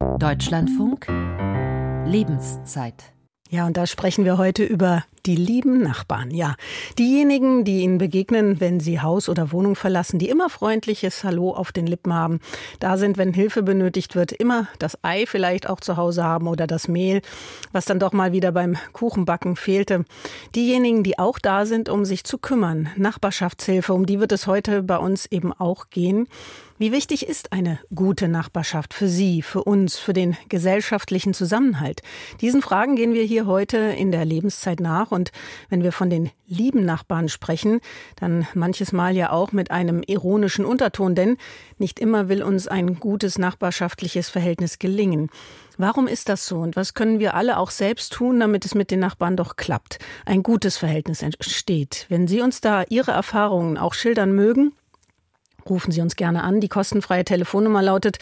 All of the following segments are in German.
Deutschlandfunk Lebenszeit ja, und da sprechen wir heute über die lieben Nachbarn. Ja, diejenigen, die Ihnen begegnen, wenn Sie Haus oder Wohnung verlassen, die immer freundliches Hallo auf den Lippen haben, da sind, wenn Hilfe benötigt wird, immer das Ei vielleicht auch zu Hause haben oder das Mehl, was dann doch mal wieder beim Kuchenbacken fehlte. Diejenigen, die auch da sind, um sich zu kümmern, Nachbarschaftshilfe, um die wird es heute bei uns eben auch gehen. Wie wichtig ist eine gute Nachbarschaft für Sie, für uns, für den gesellschaftlichen Zusammenhalt? Diesen Fragen gehen wir hier heute in der Lebenszeit nach. Und wenn wir von den lieben Nachbarn sprechen, dann manches Mal ja auch mit einem ironischen Unterton, denn nicht immer will uns ein gutes nachbarschaftliches Verhältnis gelingen. Warum ist das so und was können wir alle auch selbst tun, damit es mit den Nachbarn doch klappt, ein gutes Verhältnis entsteht? Wenn Sie uns da Ihre Erfahrungen auch schildern mögen, rufen Sie uns gerne an. Die kostenfreie Telefonnummer lautet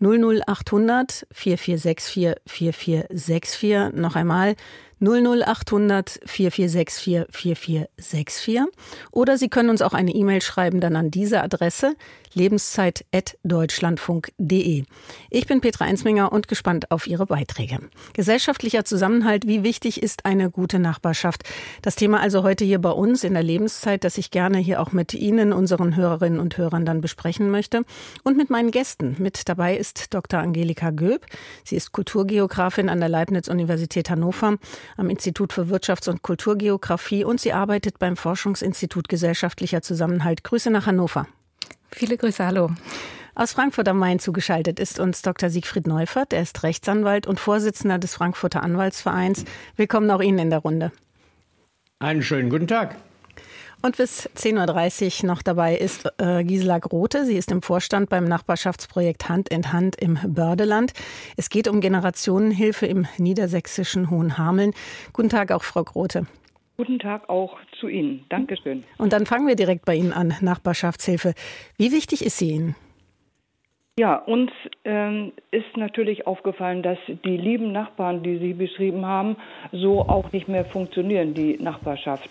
00800 4464 4464. Noch einmal 00800 4464 4464. Oder Sie können uns auch eine E-Mail schreiben, dann an diese Adresse lebenszeit.deutschlandfunk.de. Ich bin Petra Einsminger und gespannt auf Ihre Beiträge. Gesellschaftlicher Zusammenhalt, wie wichtig ist eine gute Nachbarschaft? Das Thema also heute hier bei uns in der Lebenszeit, das ich gerne hier auch mit Ihnen, unseren Hörerinnen und Hörern dann besprechen möchte. Und mit meinen Gästen. Mit dabei ist Dr. Angelika Göb. Sie ist Kulturgeografin an der Leibniz-Universität Hannover am Institut für Wirtschafts- und Kulturgeografie und sie arbeitet beim Forschungsinstitut Gesellschaftlicher Zusammenhalt. Grüße nach Hannover. Viele Grüße, hallo. Aus Frankfurt am Main zugeschaltet ist uns Dr. Siegfried Neufert. Er ist Rechtsanwalt und Vorsitzender des Frankfurter Anwaltsvereins. Willkommen auch Ihnen in der Runde. Einen schönen guten Tag. Und bis 10.30 Uhr noch dabei ist äh, Gisela Grote. Sie ist im Vorstand beim Nachbarschaftsprojekt Hand in Hand im Bördeland. Es geht um Generationenhilfe im niedersächsischen Hohenhameln. Guten Tag auch, Frau Grote. Guten Tag auch zu Ihnen. Dankeschön. Und dann fangen wir direkt bei Ihnen an, Nachbarschaftshilfe. Wie wichtig ist sie Ihnen? Ja, uns ähm, ist natürlich aufgefallen, dass die lieben Nachbarn, die Sie beschrieben haben, so auch nicht mehr funktionieren, die Nachbarschaft.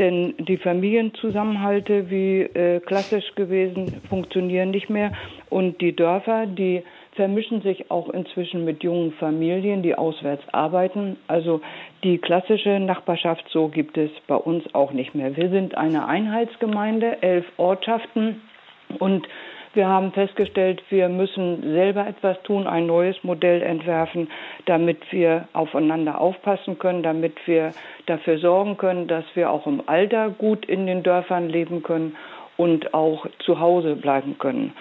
Denn die Familienzusammenhalte, wie äh, klassisch gewesen, funktionieren nicht mehr. Und die Dörfer, die vermischen sich auch inzwischen mit jungen Familien, die auswärts arbeiten. Also die klassische Nachbarschaft, so gibt es bei uns auch nicht mehr. Wir sind eine Einheitsgemeinde, elf Ortschaften und wir haben festgestellt, wir müssen selber etwas tun, ein neues Modell entwerfen, damit wir aufeinander aufpassen können, damit wir dafür sorgen können, dass wir auch im Alter gut in den Dörfern leben können und auch zu Hause bleiben können.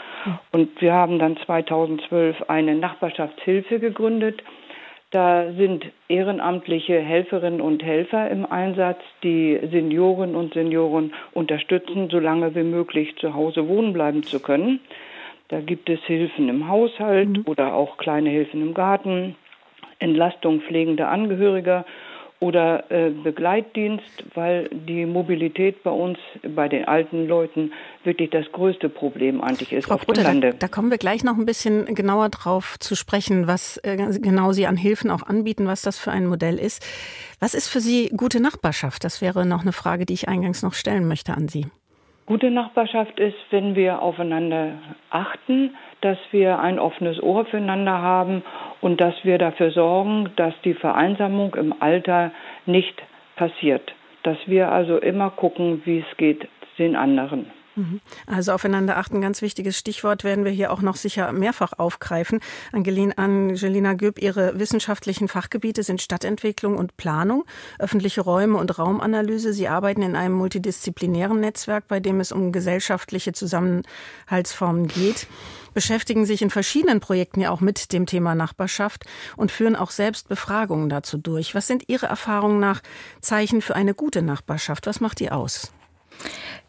Und wir haben dann 2012 eine Nachbarschaftshilfe gegründet. Da sind ehrenamtliche Helferinnen und Helfer im Einsatz, die Senioren und Senioren unterstützen, so lange wie möglich zu Hause wohnen bleiben zu können. Da gibt es Hilfen im Haushalt mhm. oder auch kleine Hilfen im Garten, Entlastung pflegender Angehöriger oder äh, Begleitdienst, weil die Mobilität bei uns, bei den alten Leuten, wirklich das größte Problem eigentlich ist Frau Bruder, Da, da, kommen wir gleich noch ein bisschen genauer drauf zu sprechen, was äh, genau Sie an Hilfen auch anbieten, was das für ein Modell ist. Was ist für Sie gute Nachbarschaft? Das wäre noch eine Frage, die ich eingangs noch stellen möchte an Sie. Gute Nachbarschaft ist, wenn wir aufeinander achten, dass wir ein offenes Ohr füreinander haben und dass wir dafür sorgen, dass die Vereinsamung im Alter nicht passiert. Dass wir also immer gucken, wie es geht den anderen. Mhm. Also aufeinander achten, ganz wichtiges Stichwort, werden wir hier auch noch sicher mehrfach aufgreifen. Angelina Göb, Ihre wissenschaftlichen Fachgebiete sind Stadtentwicklung und Planung, öffentliche Räume und Raumanalyse. Sie arbeiten in einem multidisziplinären Netzwerk, bei dem es um gesellschaftliche Zusammenhaltsformen geht beschäftigen sich in verschiedenen Projekten ja auch mit dem Thema Nachbarschaft und führen auch selbst Befragungen dazu durch. Was sind Ihre Erfahrungen nach Zeichen für eine gute Nachbarschaft? Was macht die aus?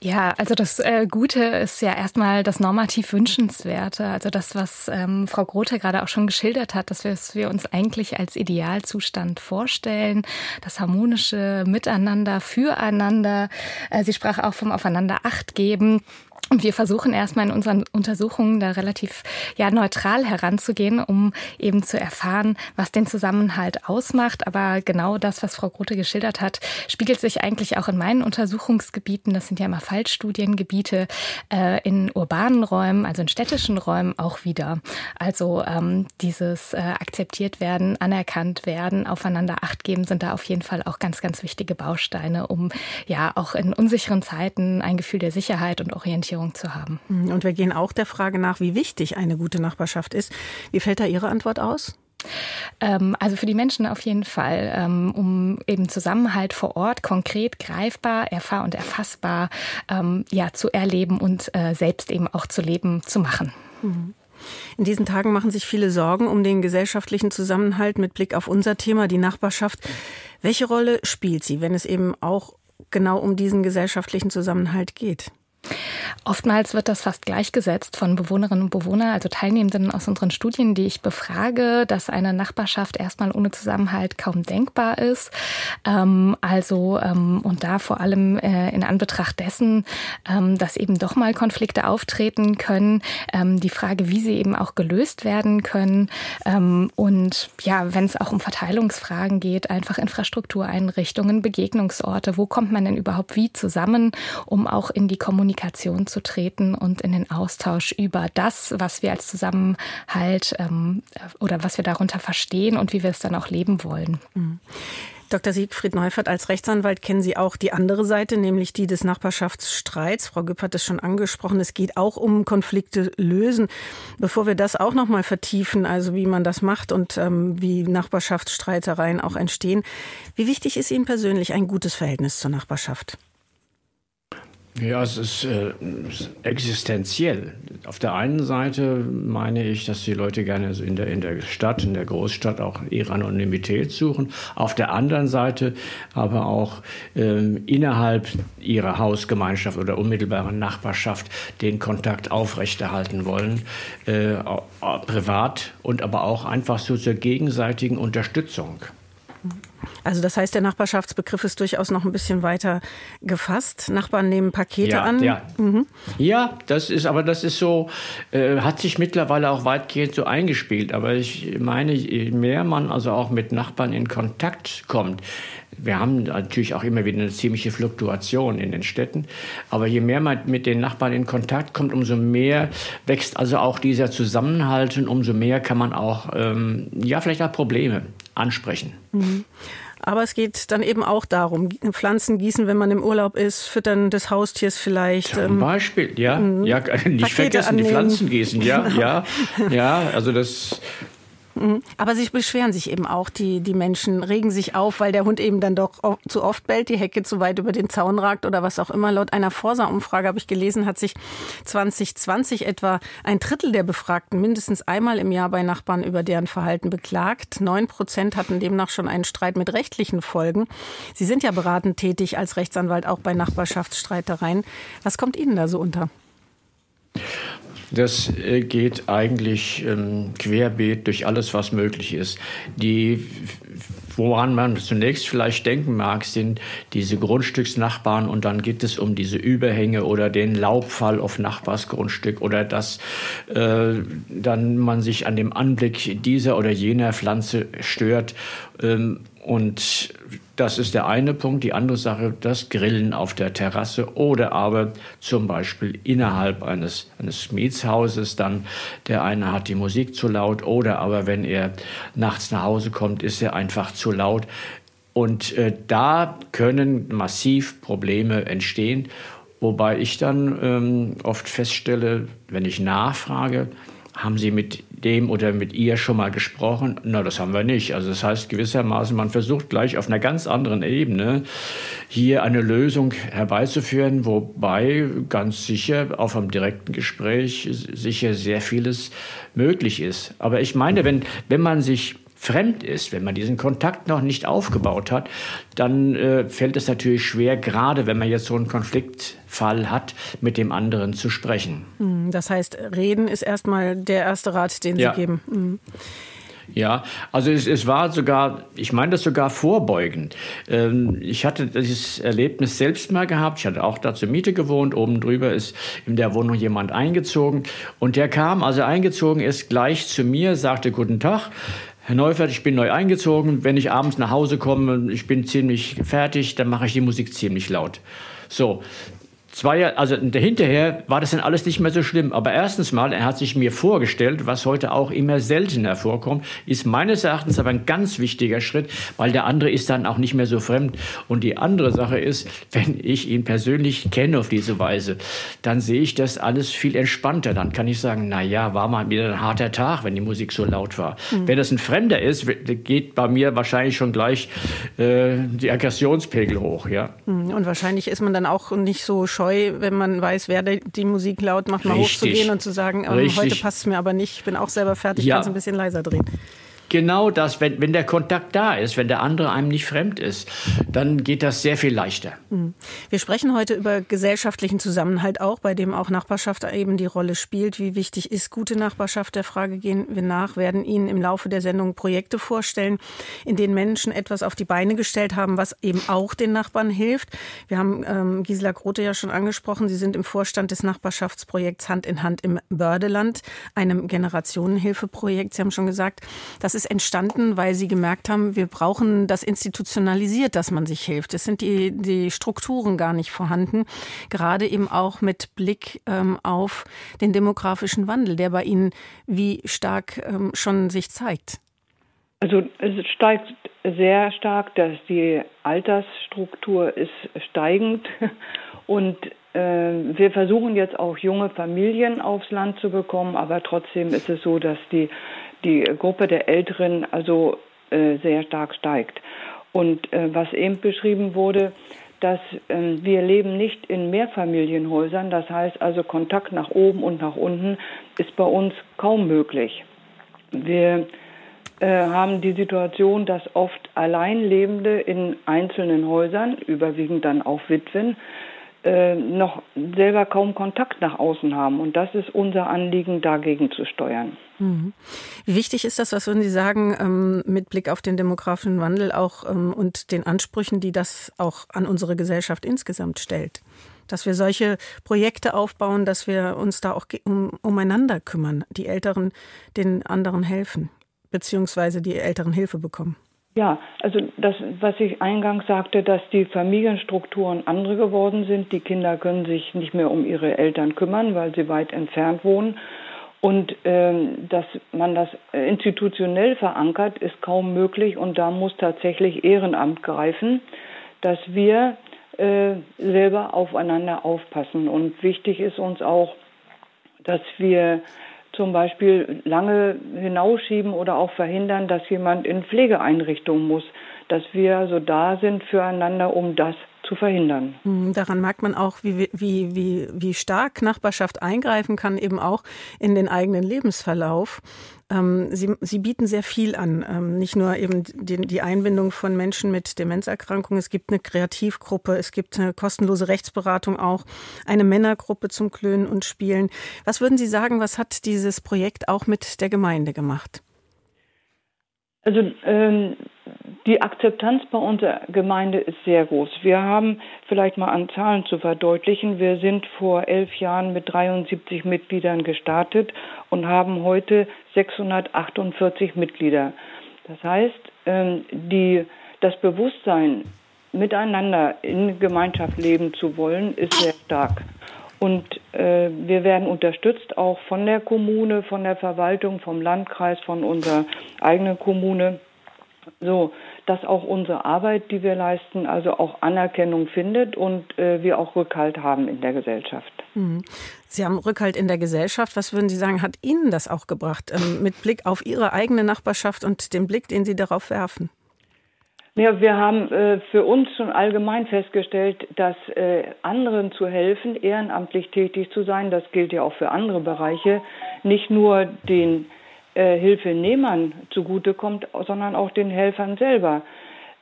Ja, also das äh, Gute ist ja erstmal das normativ Wünschenswerte. Also das, was ähm, Frau Grote gerade auch schon geschildert hat, dass wir, wir uns eigentlich als Idealzustand vorstellen, das harmonische Miteinander, füreinander. Äh, sie sprach auch vom Aufeinander Acht geben. Und wir versuchen erstmal in unseren Untersuchungen da relativ ja, neutral heranzugehen, um eben zu erfahren, was den Zusammenhalt ausmacht. Aber genau das, was Frau Grote geschildert hat, spiegelt sich eigentlich auch in meinen Untersuchungsgebieten. Das sind ja immer Fallstudiengebiete äh, in urbanen Räumen, also in städtischen Räumen auch wieder. Also ähm, dieses äh, akzeptiert werden, anerkannt werden, aufeinander Acht geben, sind da auf jeden Fall auch ganz, ganz wichtige Bausteine, um ja auch in unsicheren Zeiten ein Gefühl der Sicherheit und Orientierung Orientierung zu haben. Mhm. Und wir gehen auch der Frage nach, wie wichtig eine gute Nachbarschaft ist. Wie fällt da Ihre Antwort aus? Ähm, also für die Menschen auf jeden Fall, ähm, um eben Zusammenhalt vor Ort konkret greifbar, erfahr- und erfassbar ähm, ja, zu erleben und äh, selbst eben auch zu leben, zu machen. Mhm. In diesen Tagen machen sich viele Sorgen um den gesellschaftlichen Zusammenhalt mit Blick auf unser Thema, die Nachbarschaft. Welche Rolle spielt sie, wenn es eben auch genau um diesen gesellschaftlichen Zusammenhalt geht? Oftmals wird das fast gleichgesetzt von Bewohnerinnen und Bewohnern, also Teilnehmenden aus unseren Studien, die ich befrage, dass eine Nachbarschaft erstmal ohne Zusammenhalt kaum denkbar ist. Ähm, also ähm, und da vor allem äh, in Anbetracht dessen, ähm, dass eben doch mal Konflikte auftreten können, ähm, die Frage, wie sie eben auch gelöst werden können ähm, und ja, wenn es auch um Verteilungsfragen geht, einfach Infrastruktureinrichtungen, Begegnungsorte, wo kommt man denn überhaupt wie zusammen, um auch in die Kommunikation zu zu treten und in den Austausch über das, was wir als Zusammenhalt ähm, oder was wir darunter verstehen und wie wir es dann auch leben wollen. Mhm. Dr. Siegfried Neufert, als Rechtsanwalt kennen Sie auch die andere Seite, nämlich die des Nachbarschaftsstreits. Frau Güpp hat es schon angesprochen. Es geht auch um Konflikte lösen. Bevor wir das auch noch mal vertiefen, also wie man das macht und ähm, wie Nachbarschaftsstreitereien auch entstehen, wie wichtig ist Ihnen persönlich ein gutes Verhältnis zur Nachbarschaft? Ja, es ist äh, existenziell. Auf der einen Seite meine ich, dass die Leute gerne in der, in der Stadt, in der Großstadt auch ihre Anonymität suchen. Auf der anderen Seite aber auch äh, innerhalb ihrer Hausgemeinschaft oder unmittelbaren Nachbarschaft den Kontakt aufrechterhalten wollen, äh, privat und aber auch einfach so zur gegenseitigen Unterstützung. Also das heißt, der Nachbarschaftsbegriff ist durchaus noch ein bisschen weiter gefasst. Nachbarn nehmen Pakete ja, an. Ja. Mhm. ja, das ist, aber das ist so, äh, hat sich mittlerweile auch weitgehend so eingespielt. Aber ich meine, je mehr man also auch mit Nachbarn in Kontakt kommt, wir haben natürlich auch immer wieder eine ziemliche Fluktuation in den Städten. Aber je mehr man mit den Nachbarn in Kontakt kommt, umso mehr wächst also auch dieser Zusammenhalt und umso mehr kann man auch, ähm, ja, vielleicht auch Probleme ansprechen. Mhm. Aber es geht dann eben auch darum, Pflanzen gießen, wenn man im Urlaub ist, Füttern des Haustiers vielleicht. Zum ähm, Beispiel, ja. Mhm. ja nicht Pakete vergessen, annehmen. die Pflanzen gießen, ja, genau. ja. Ja, also das. Aber sie beschweren sich eben auch, die, die Menschen regen sich auf, weil der Hund eben dann doch zu oft bellt, die Hecke zu weit über den Zaun ragt oder was auch immer. Laut einer Forsa-Umfrage habe ich gelesen, hat sich 2020 etwa ein Drittel der Befragten mindestens einmal im Jahr bei Nachbarn über deren Verhalten beklagt. Neun Prozent hatten demnach schon einen Streit mit rechtlichen Folgen. Sie sind ja beratend tätig als Rechtsanwalt auch bei Nachbarschaftsstreitereien. Was kommt Ihnen da so unter? Das äh, geht eigentlich ähm, querbeet durch alles, was möglich ist. Die, woran man zunächst vielleicht denken mag, sind diese Grundstücksnachbarn und dann geht es um diese Überhänge oder den Laubfall auf Nachbarsgrundstück oder dass äh, dann man sich an dem Anblick dieser oder jener Pflanze stört. Ähm, und das ist der eine Punkt. Die andere Sache, das Grillen auf der Terrasse oder aber zum Beispiel innerhalb eines, eines Mietshauses dann, der eine hat die Musik zu laut oder aber wenn er nachts nach Hause kommt, ist er einfach zu laut. Und äh, da können massiv Probleme entstehen, wobei ich dann ähm, oft feststelle, wenn ich nachfrage, haben Sie mit dem oder mit ihr schon mal gesprochen? Na, das haben wir nicht. Also das heißt gewissermaßen, man versucht gleich auf einer ganz anderen Ebene hier eine Lösung herbeizuführen, wobei ganz sicher auf einem direkten Gespräch sicher sehr vieles möglich ist. Aber ich meine, wenn, wenn man sich fremd ist, wenn man diesen Kontakt noch nicht aufgebaut hat, dann äh, fällt es natürlich schwer, gerade wenn man jetzt so einen Konfliktfall hat, mit dem anderen zu sprechen. Hm, das heißt, reden ist erstmal der erste Rat, den Sie ja. geben. Mhm. Ja, also es, es war sogar, ich meine das sogar vorbeugend. Ähm, ich hatte dieses Erlebnis selbst mal gehabt. Ich hatte auch da zur Miete gewohnt. Oben drüber ist in der Wohnung jemand eingezogen. Und der kam, also eingezogen ist, gleich zu mir, sagte Guten Tag. Herr Neufeld, ich bin neu eingezogen. Wenn ich abends nach Hause komme, ich bin ziemlich fertig, dann mache ich die Musik ziemlich laut. So, zwei Jahre, also hinterher war das dann alles nicht mehr so schlimm. Aber erstens mal, er hat sich mir vorgestellt, was heute auch immer seltener vorkommt, ist meines Erachtens aber ein ganz wichtiger Schritt, weil der andere ist dann auch nicht mehr so fremd. Und die andere Sache ist, wenn ich ihn persönlich kenne auf diese Weise, dann sehe ich das alles viel entspannter. Dann kann ich sagen, na ja, war mal wieder ein harter Tag, wenn die Musik so laut war. Mhm. Wenn das ein Fremder ist, geht bei mir wahrscheinlich schon gleich äh, die Aggressionspegel hoch, ja. Hm, und wahrscheinlich ist man dann auch nicht so scheu scheu, wenn man weiß, wer die Musik laut macht, mal Richtig. hochzugehen und zu sagen, ähm, heute passt es mir aber nicht, ich bin auch selber fertig, ja. kann es ein bisschen leiser drehen. Genau das, wenn, wenn der Kontakt da ist, wenn der andere einem nicht fremd ist, dann geht das sehr viel leichter. Mhm. Wir sprechen heute über gesellschaftlichen Zusammenhalt auch, bei dem auch Nachbarschaft eben die Rolle spielt. Wie wichtig ist gute Nachbarschaft? Der Frage gehen wir nach, werden Ihnen im Laufe der Sendung Projekte vorstellen, in denen Menschen etwas auf die Beine gestellt haben, was eben auch den Nachbarn hilft. Wir haben ähm, Gisela Grote ja schon angesprochen. Sie sind im Vorstand des Nachbarschaftsprojekts Hand in Hand im Bördeland, einem Generationenhilfeprojekt. Sie haben schon gesagt, das ist entstanden, weil Sie gemerkt haben, wir brauchen das institutionalisiert, dass man sich hilft. Es sind die, die Strukturen gar nicht vorhanden. Gerade eben auch mit Blick ähm, auf den demografischen Wandel, der bei Ihnen wie stark ähm, schon sich zeigt. Also es steigt sehr stark, dass die Altersstruktur ist steigend und äh, wir versuchen jetzt auch junge Familien aufs Land zu bekommen, aber trotzdem ist es so, dass die die Gruppe der Älteren also äh, sehr stark steigt. Und äh, was eben beschrieben wurde, dass äh, wir leben nicht in Mehrfamilienhäusern, das heißt also Kontakt nach oben und nach unten ist bei uns kaum möglich. Wir äh, haben die Situation, dass oft Alleinlebende in einzelnen Häusern, überwiegend dann auch Witwen, noch selber kaum Kontakt nach außen haben. Und das ist unser Anliegen, dagegen zu steuern. Mhm. Wie wichtig ist das, was würden Sie sagen, ähm, mit Blick auf den demografischen Wandel auch ähm, und den Ansprüchen, die das auch an unsere Gesellschaft insgesamt stellt? Dass wir solche Projekte aufbauen, dass wir uns da auch um, umeinander kümmern, die Älteren den anderen helfen, beziehungsweise die Älteren Hilfe bekommen. Ja, also das, was ich eingangs sagte, dass die Familienstrukturen andere geworden sind. Die Kinder können sich nicht mehr um ihre Eltern kümmern, weil sie weit entfernt wohnen. Und ähm, dass man das institutionell verankert, ist kaum möglich. Und da muss tatsächlich Ehrenamt greifen, dass wir äh, selber aufeinander aufpassen. Und wichtig ist uns auch, dass wir zum Beispiel lange hinausschieben oder auch verhindern, dass jemand in Pflegeeinrichtungen muss, dass wir also da sind füreinander, um das zu verhindern. Hm, daran merkt man auch, wie, wie, wie, wie stark Nachbarschaft eingreifen kann, eben auch in den eigenen Lebensverlauf. Ähm, Sie, Sie bieten sehr viel an, ähm, nicht nur eben die, die Einbindung von Menschen mit Demenzerkrankungen. Es gibt eine Kreativgruppe, es gibt eine kostenlose Rechtsberatung auch, eine Männergruppe zum Klönen und Spielen. Was würden Sie sagen, was hat dieses Projekt auch mit der Gemeinde gemacht? Also ähm, die Akzeptanz bei unserer Gemeinde ist sehr groß. Wir haben vielleicht mal an Zahlen zu verdeutlichen. Wir sind vor elf Jahren mit 73 Mitgliedern gestartet und haben heute 648 Mitglieder. Das heißt, ähm, die, das Bewusstsein, miteinander in Gemeinschaft leben zu wollen, ist sehr stark. Und äh, wir werden unterstützt auch von der Kommune, von der Verwaltung, vom Landkreis, von unserer eigenen Kommune, so dass auch unsere Arbeit, die wir leisten, also auch Anerkennung findet und äh, wir auch Rückhalt haben in der Gesellschaft. Mhm. Sie haben Rückhalt in der Gesellschaft. Was würden Sie sagen, hat Ihnen das auch gebracht, ähm, mit Blick auf Ihre eigene Nachbarschaft und den Blick, den Sie darauf werfen? Ja, wir haben äh, für uns schon allgemein festgestellt, dass äh, anderen zu helfen, ehrenamtlich tätig zu sein, das gilt ja auch für andere Bereiche, nicht nur den äh, Hilfenehmern zugutekommt, sondern auch den Helfern selber.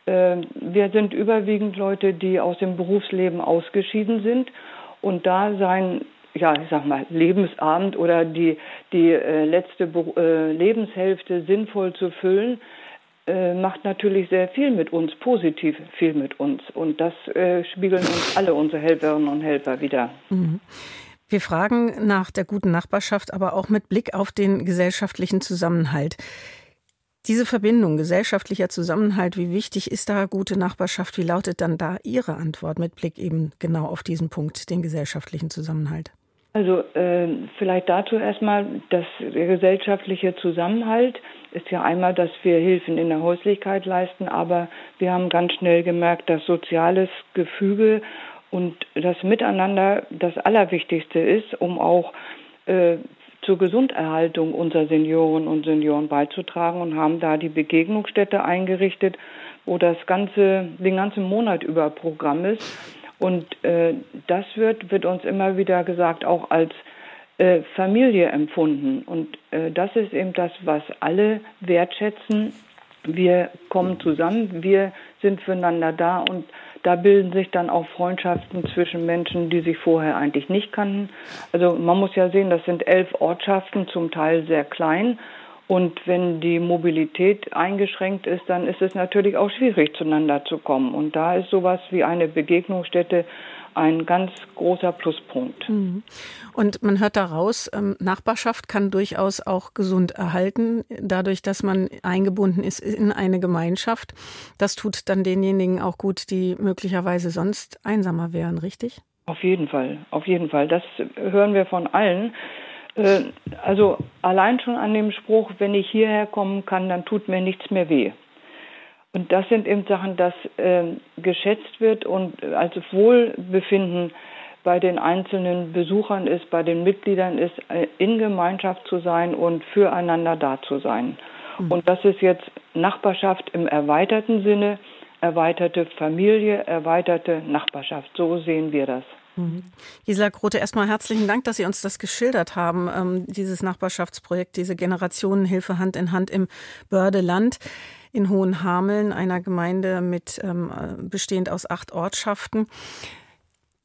Äh, wir sind überwiegend Leute, die aus dem Berufsleben ausgeschieden sind und da sein ja, ich sag mal, Lebensabend oder die, die äh, letzte äh, Lebenshälfte sinnvoll zu füllen, äh, macht natürlich sehr viel mit uns, positiv viel mit uns. Und das äh, spiegeln uns alle unsere Helferinnen und Helfer wieder. Mhm. Wir fragen nach der guten Nachbarschaft, aber auch mit Blick auf den gesellschaftlichen Zusammenhalt. Diese Verbindung, gesellschaftlicher Zusammenhalt, wie wichtig ist da gute Nachbarschaft? Wie lautet dann da Ihre Antwort mit Blick eben genau auf diesen Punkt, den gesellschaftlichen Zusammenhalt? Also äh, vielleicht dazu erstmal, dass der gesellschaftliche Zusammenhalt ist ja einmal, dass wir Hilfen in der Häuslichkeit leisten, aber wir haben ganz schnell gemerkt, dass soziales Gefüge und das Miteinander das Allerwichtigste ist, um auch äh, zur Gesunderhaltung unserer Senioren und Senioren beizutragen und haben da die Begegnungsstätte eingerichtet, wo das ganze, den ganzen Monat über Programm ist. Und äh, das wird, wird uns immer wieder gesagt, auch als äh, Familie empfunden. Und äh, das ist eben das, was alle wertschätzen. Wir kommen zusammen, wir sind füreinander da und da bilden sich dann auch Freundschaften zwischen Menschen, die sich vorher eigentlich nicht kannten. Also man muss ja sehen, das sind elf Ortschaften, zum Teil sehr klein. Und wenn die Mobilität eingeschränkt ist, dann ist es natürlich auch schwierig, zueinander zu kommen. Und da ist sowas wie eine Begegnungsstätte ein ganz großer Pluspunkt. Mhm. Und man hört daraus, ähm, Nachbarschaft kann durchaus auch gesund erhalten, dadurch, dass man eingebunden ist in eine Gemeinschaft. Das tut dann denjenigen auch gut, die möglicherweise sonst einsamer wären, richtig? Auf jeden Fall, auf jeden Fall. Das hören wir von allen. Äh, also allein schon an dem Spruch, wenn ich hierher kommen kann, dann tut mir nichts mehr weh. Und das sind eben Sachen, das äh, geschätzt wird und als Wohlbefinden bei den einzelnen Besuchern ist, bei den Mitgliedern ist, äh, in Gemeinschaft zu sein und füreinander da zu sein. Mhm. Und das ist jetzt Nachbarschaft im erweiterten Sinne, erweiterte Familie, erweiterte Nachbarschaft. So sehen wir das. Mhm. Gisela Grote, erstmal herzlichen Dank, dass Sie uns das geschildert haben, ähm, dieses Nachbarschaftsprojekt, diese Generationenhilfe Hand in Hand im Bördeland in Hohenhameln, einer Gemeinde mit ähm, bestehend aus acht Ortschaften.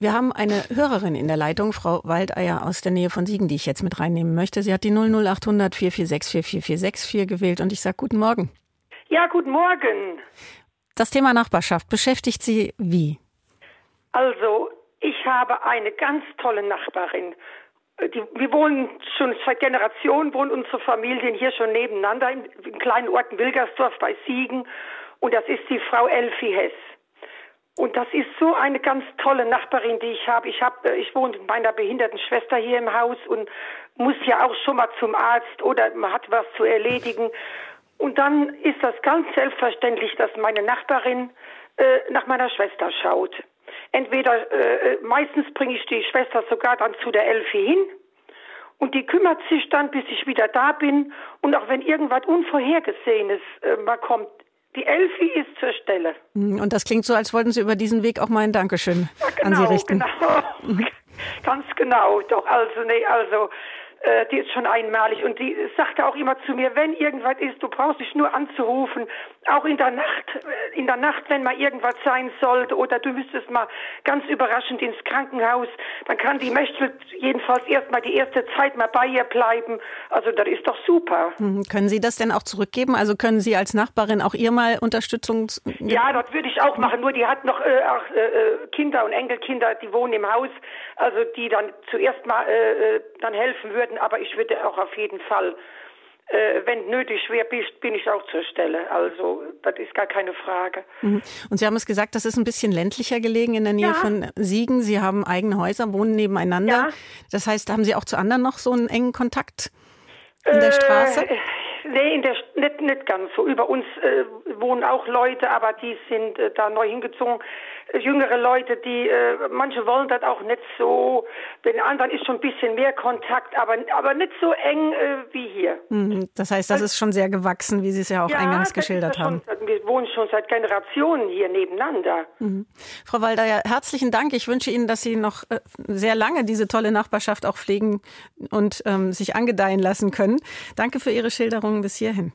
Wir haben eine Hörerin in der Leitung, Frau Waldeier aus der Nähe von Siegen, die ich jetzt mit reinnehmen möchte. Sie hat die 00800 446 44464 gewählt und ich sage guten Morgen. Ja, guten Morgen. Das Thema Nachbarschaft beschäftigt Sie wie? Also, ich habe eine ganz tolle Nachbarin die, wir wohnen schon seit Generationen, wohnen unsere Familien hier schon nebeneinander im, im kleinen Ort Wilgersdorf bei Siegen. Und das ist die Frau Elfie Hess. Und das ist so eine ganz tolle Nachbarin, die ich habe. Ich habe, äh, ich wohne mit meiner behinderten Schwester hier im Haus und muss ja auch schon mal zum Arzt oder man hat was zu erledigen. Und dann ist das ganz selbstverständlich, dass meine Nachbarin äh, nach meiner Schwester schaut. Entweder äh, äh, meistens bringe ich die Schwester sogar dann zu der Elfie hin und die kümmert sich dann, bis ich wieder da bin. Und auch wenn irgendwas Unvorhergesehenes äh, mal kommt, die Elfie ist zur Stelle. Hm, und das klingt so, als wollten Sie über diesen Weg auch mal ein Dankeschön ja, genau, an Sie richten. Genau. Ganz genau. Doch, also, nee, also, äh, die ist schon einmalig und die sagte auch immer zu mir, wenn irgendwas ist, du brauchst dich nur anzurufen, auch in der Nacht, äh, in der Nacht, wenn mal irgendwas sein sollte oder du müsstest mal ganz überraschend ins Krankenhaus, dann kann die Mechtel jedenfalls erstmal die erste Zeit mal bei ihr bleiben. Also das ist doch super. Mhm. Können Sie das denn auch zurückgeben? Also können Sie als Nachbarin auch ihr mal Unterstützung? Ja, das würde ich auch machen. Nur die hat noch äh, auch, äh, äh, Kinder und Enkelkinder, die wohnen im Haus, also die dann zuerst mal äh, äh dann helfen würden. Aber ich würde auch auf jeden Fall äh, wenn nötig wäre, bin ich auch zur Stelle. Also das ist gar keine Frage. Mhm. Und Sie haben es gesagt, das ist ein bisschen ländlicher gelegen in der Nähe ja. von Siegen. Sie haben eigene Häuser, wohnen nebeneinander. Ja. Das heißt, haben Sie auch zu anderen noch so einen engen Kontakt in der äh, Straße? Nee, in der, nicht, nicht ganz so. Über uns äh, wohnen auch Leute, aber die sind äh, da neu hingezogen jüngere Leute, die äh, manche wollen das auch nicht so. Den anderen ist schon ein bisschen mehr Kontakt, aber aber nicht so eng äh, wie hier. Mhm. Das heißt, das also, ist schon sehr gewachsen, wie Sie es ja auch ja, eingangs geschildert haben. Schon, wir wohnen schon seit Generationen hier nebeneinander. Mhm. Frau Walder, ja, herzlichen Dank. Ich wünsche Ihnen, dass Sie noch äh, sehr lange diese tolle Nachbarschaft auch pflegen und ähm, sich angedeihen lassen können. Danke für Ihre Schilderungen bis hierhin.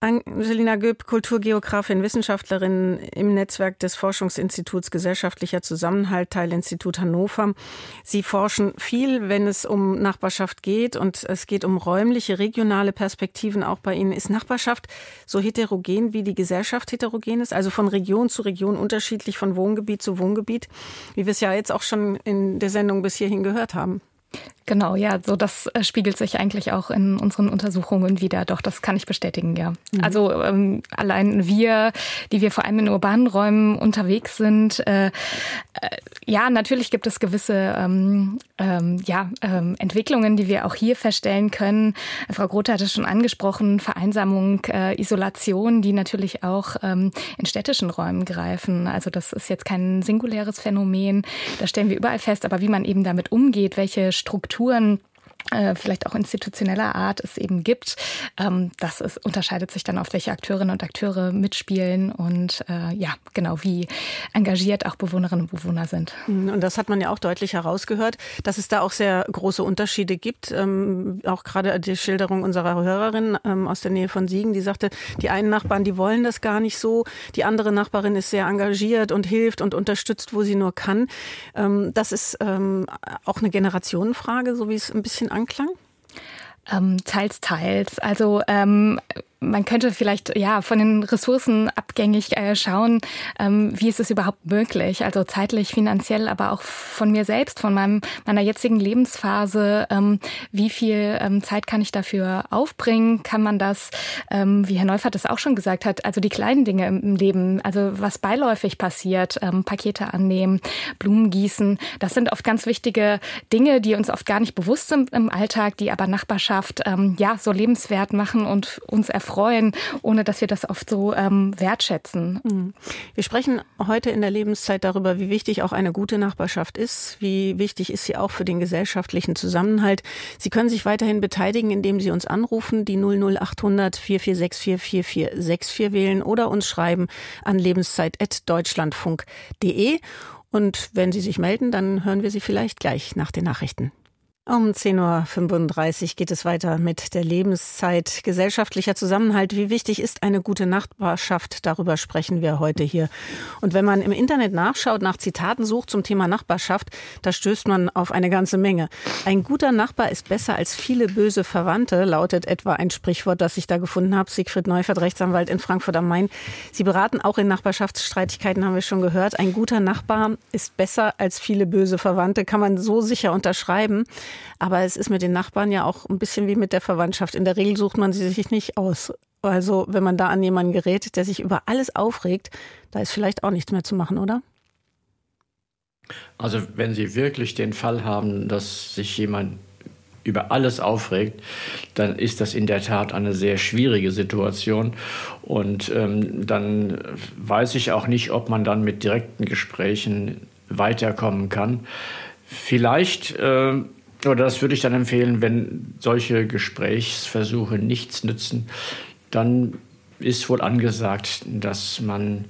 Angelina Göb, Kulturgeografin, Wissenschaftlerin im Netzwerk des Forschungsinstituts Gesellschaftlicher Zusammenhalt, Teilinstitut Hannover. Sie forschen viel, wenn es um Nachbarschaft geht und es geht um räumliche, regionale Perspektiven auch bei Ihnen. Ist Nachbarschaft so heterogen, wie die Gesellschaft heterogen ist? Also von Region zu Region unterschiedlich, von Wohngebiet zu Wohngebiet, wie wir es ja jetzt auch schon in der Sendung bis hierhin gehört haben? Genau, ja, so das äh, spiegelt sich eigentlich auch in unseren Untersuchungen wieder. Doch, das kann ich bestätigen, ja. Mhm. Also ähm, allein wir, die wir vor allem in urbanen Räumen unterwegs sind, äh, äh, ja, natürlich gibt es gewisse ähm, ähm, ja, ähm, Entwicklungen, die wir auch hier feststellen können. Frau Grote hat es schon angesprochen, Vereinsamung, äh, Isolation, die natürlich auch ähm, in städtischen Räumen greifen. Also das ist jetzt kein singuläres Phänomen, das stellen wir überall fest, aber wie man eben damit umgeht, welche Strukturen äh, vielleicht auch institutioneller Art es eben gibt. Ähm, das ist, unterscheidet sich dann auf welche Akteurinnen und Akteure mitspielen und äh, ja, genau wie engagiert auch Bewohnerinnen und Bewohner sind. Mhm, und das hat man ja auch deutlich herausgehört, dass es da auch sehr große Unterschiede gibt. Ähm, auch gerade die Schilderung unserer Hörerin ähm, aus der Nähe von Siegen, die sagte, die einen Nachbarn, die wollen das gar nicht so. Die andere Nachbarin ist sehr engagiert und hilft und unterstützt, wo sie nur kann. Ähm, das ist ähm, auch eine Generationenfrage, so wie es ein bisschen Anklang? Ähm, teils, teils. Also ähm, man könnte vielleicht ja von den Ressourcen abgängig äh, schauen, ähm, wie ist es überhaupt möglich, also zeitlich, finanziell, aber auch von mir selbst, von meinem meiner jetzigen Lebensphase, ähm, wie viel ähm, Zeit kann ich dafür aufbringen? Kann man das, ähm, wie Herr Neufert es auch schon gesagt hat, also die kleinen Dinge im Leben, also was beiläufig passiert, ähm, Pakete annehmen, Blumen gießen, das sind oft ganz wichtige Dinge, die uns oft gar nicht bewusst sind im Alltag, die aber Nachbarschaft ähm, ja so lebenswert machen und uns erfüllen freuen, ohne dass wir das oft so ähm, wertschätzen. Mhm. Wir sprechen heute in der Lebenszeit darüber, wie wichtig auch eine gute Nachbarschaft ist, wie wichtig ist sie auch für den gesellschaftlichen Zusammenhalt. Sie können sich weiterhin beteiligen, indem Sie uns anrufen, die 00800 446 4464 wählen oder uns schreiben an lebenszeit.deutschlandfunk.de. Und wenn Sie sich melden, dann hören wir Sie vielleicht gleich nach den Nachrichten. Um 10.35 Uhr geht es weiter mit der Lebenszeit. Gesellschaftlicher Zusammenhalt. Wie wichtig ist eine gute Nachbarschaft? Darüber sprechen wir heute hier. Und wenn man im Internet nachschaut, nach Zitaten sucht zum Thema Nachbarschaft, da stößt man auf eine ganze Menge. Ein guter Nachbar ist besser als viele böse Verwandte, lautet etwa ein Sprichwort, das ich da gefunden habe. Siegfried Neufert, Rechtsanwalt in Frankfurt am Main. Sie beraten auch in Nachbarschaftsstreitigkeiten, haben wir schon gehört. Ein guter Nachbar ist besser als viele böse Verwandte, kann man so sicher unterschreiben. Aber es ist mit den Nachbarn ja auch ein bisschen wie mit der Verwandtschaft. In der Regel sucht man sie sich nicht aus. Also wenn man da an jemanden gerät, der sich über alles aufregt, da ist vielleicht auch nichts mehr zu machen, oder? Also wenn Sie wirklich den Fall haben, dass sich jemand über alles aufregt, dann ist das in der Tat eine sehr schwierige Situation. Und ähm, dann weiß ich auch nicht, ob man dann mit direkten Gesprächen weiterkommen kann. Vielleicht äh, oder das würde ich dann empfehlen, wenn solche Gesprächsversuche nichts nützen, dann ist wohl angesagt, dass man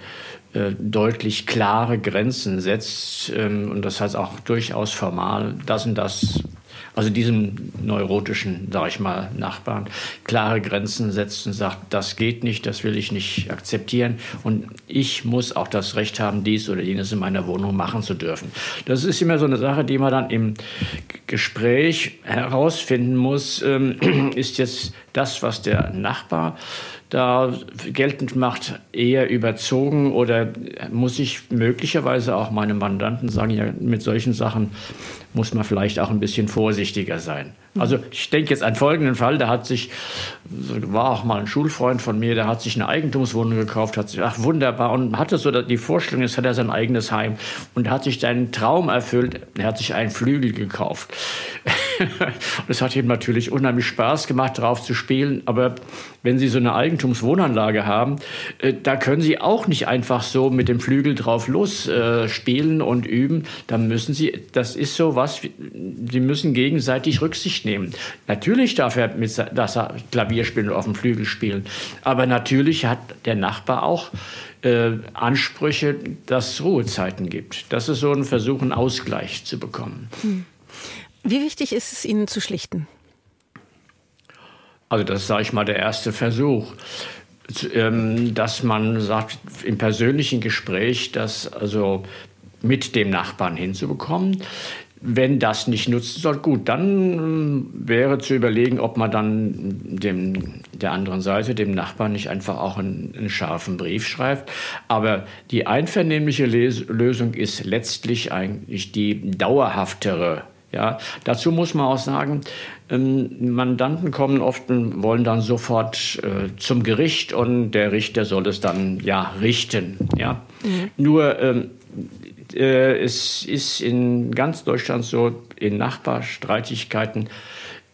äh, deutlich klare Grenzen setzt ähm, und das heißt auch durchaus formal, das und das also diesem neurotischen, sage ich mal, Nachbarn, klare Grenzen setzt und sagt, das geht nicht, das will ich nicht akzeptieren und ich muss auch das Recht haben, dies oder jenes in meiner Wohnung machen zu dürfen. Das ist immer so eine Sache, die man dann im Gespräch herausfinden muss, ähm, ist jetzt das, was der Nachbar da geltend macht, eher überzogen oder muss ich möglicherweise auch meinem Mandanten sagen, ja, mit solchen Sachen muss man vielleicht auch ein bisschen vorsichtiger sein. Also ich denke jetzt an folgenden Fall, da hat sich, war auch mal ein Schulfreund von mir, der hat sich eine Eigentumswohnung gekauft, hat sich, ach wunderbar, und hatte so die Vorstellung, jetzt hat er sein eigenes Heim und hat sich seinen Traum erfüllt, er hat sich einen Flügel gekauft. und es hat ihm natürlich unheimlich Spaß gemacht, darauf zu spielen, aber wenn Sie so eine Eigentumswohnanlage haben, äh, da können Sie auch nicht einfach so mit dem Flügel drauf los äh, spielen und üben. Da müssen Sie, das ist so was, Sie müssen gegenseitig Rücksicht nehmen. Natürlich darf er mit das er Klavier spielen oder auf dem Flügel spielen, aber natürlich hat der Nachbar auch äh, Ansprüche, dass es Ruhezeiten gibt. Das ist so ein Versuch, einen Ausgleich zu bekommen. Hm. Wie wichtig ist es Ihnen zu schlichten? Also das sage ich mal, der erste Versuch. ähm, dass man sagt, im persönlichen Gespräch, das also mit dem Nachbarn hinzubekommen. Wenn das nicht nutzen soll, gut, dann äh, wäre zu überlegen, ob man dann dem, der anderen Seite, dem Nachbarn, nicht einfach auch einen, einen scharfen Brief schreibt. Aber die einvernehmliche Les Lösung ist letztlich eigentlich die dauerhaftere. Ja, dazu muss man auch sagen, ähm, Mandanten kommen oft und wollen dann sofort äh, zum Gericht und der Richter soll es dann ja richten. Ja? Mhm. Nur ähm, äh, es ist in ganz Deutschland so, in Nachbarstreitigkeiten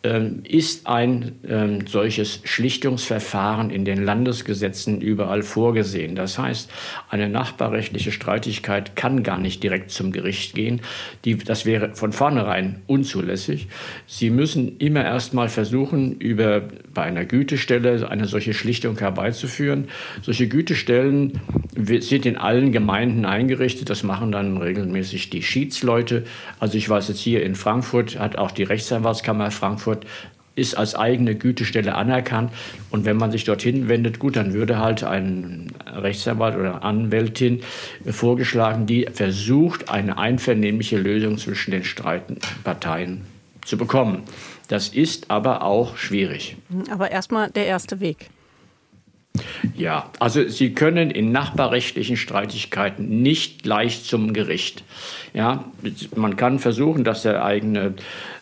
ist ein ähm, solches Schlichtungsverfahren in den Landesgesetzen überall vorgesehen. Das heißt, eine nachbarrechtliche Streitigkeit kann gar nicht direkt zum Gericht gehen. Die, das wäre von vornherein unzulässig. Sie müssen immer erst mal versuchen, über, bei einer Gütestelle eine solche Schlichtung herbeizuführen. Solche Gütestellen sind in allen Gemeinden eingerichtet. Das machen dann regelmäßig die Schiedsleute. Also ich weiß jetzt hier in Frankfurt hat auch die Rechtsanwaltskammer Frankfurt Frankfurt ist als eigene Gütestelle anerkannt. Und wenn man sich dorthin wendet, gut, dann würde halt ein Rechtsanwalt oder Anwältin vorgeschlagen, die versucht, eine einvernehmliche Lösung zwischen den streitenden Parteien zu bekommen. Das ist aber auch schwierig. Aber erstmal der erste Weg. Ja, also Sie können in nachbarrechtlichen Streitigkeiten nicht leicht zum Gericht. Ja, man kann versuchen, dass der eigene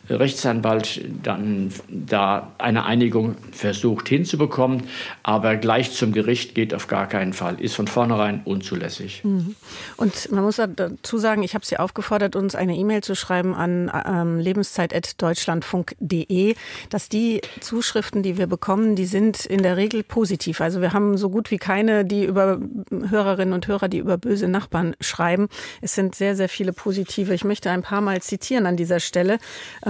Rechtsanwalt dann da eine Einigung versucht hinzubekommen, aber gleich zum Gericht geht auf gar keinen Fall, ist von vornherein unzulässig. Mhm. Und man muss dazu sagen, ich habe Sie aufgefordert, uns eine E-Mail zu schreiben an ähm, lebenszeit.deutschlandfunk.de, dass die Zuschriften, die wir bekommen, die sind in der Regel positiv. Also wir haben so gut wie keine, die über Hörerinnen und Hörer, die über böse Nachbarn schreiben. Es sind sehr, sehr viele positive. Ich möchte ein paar Mal zitieren an dieser Stelle.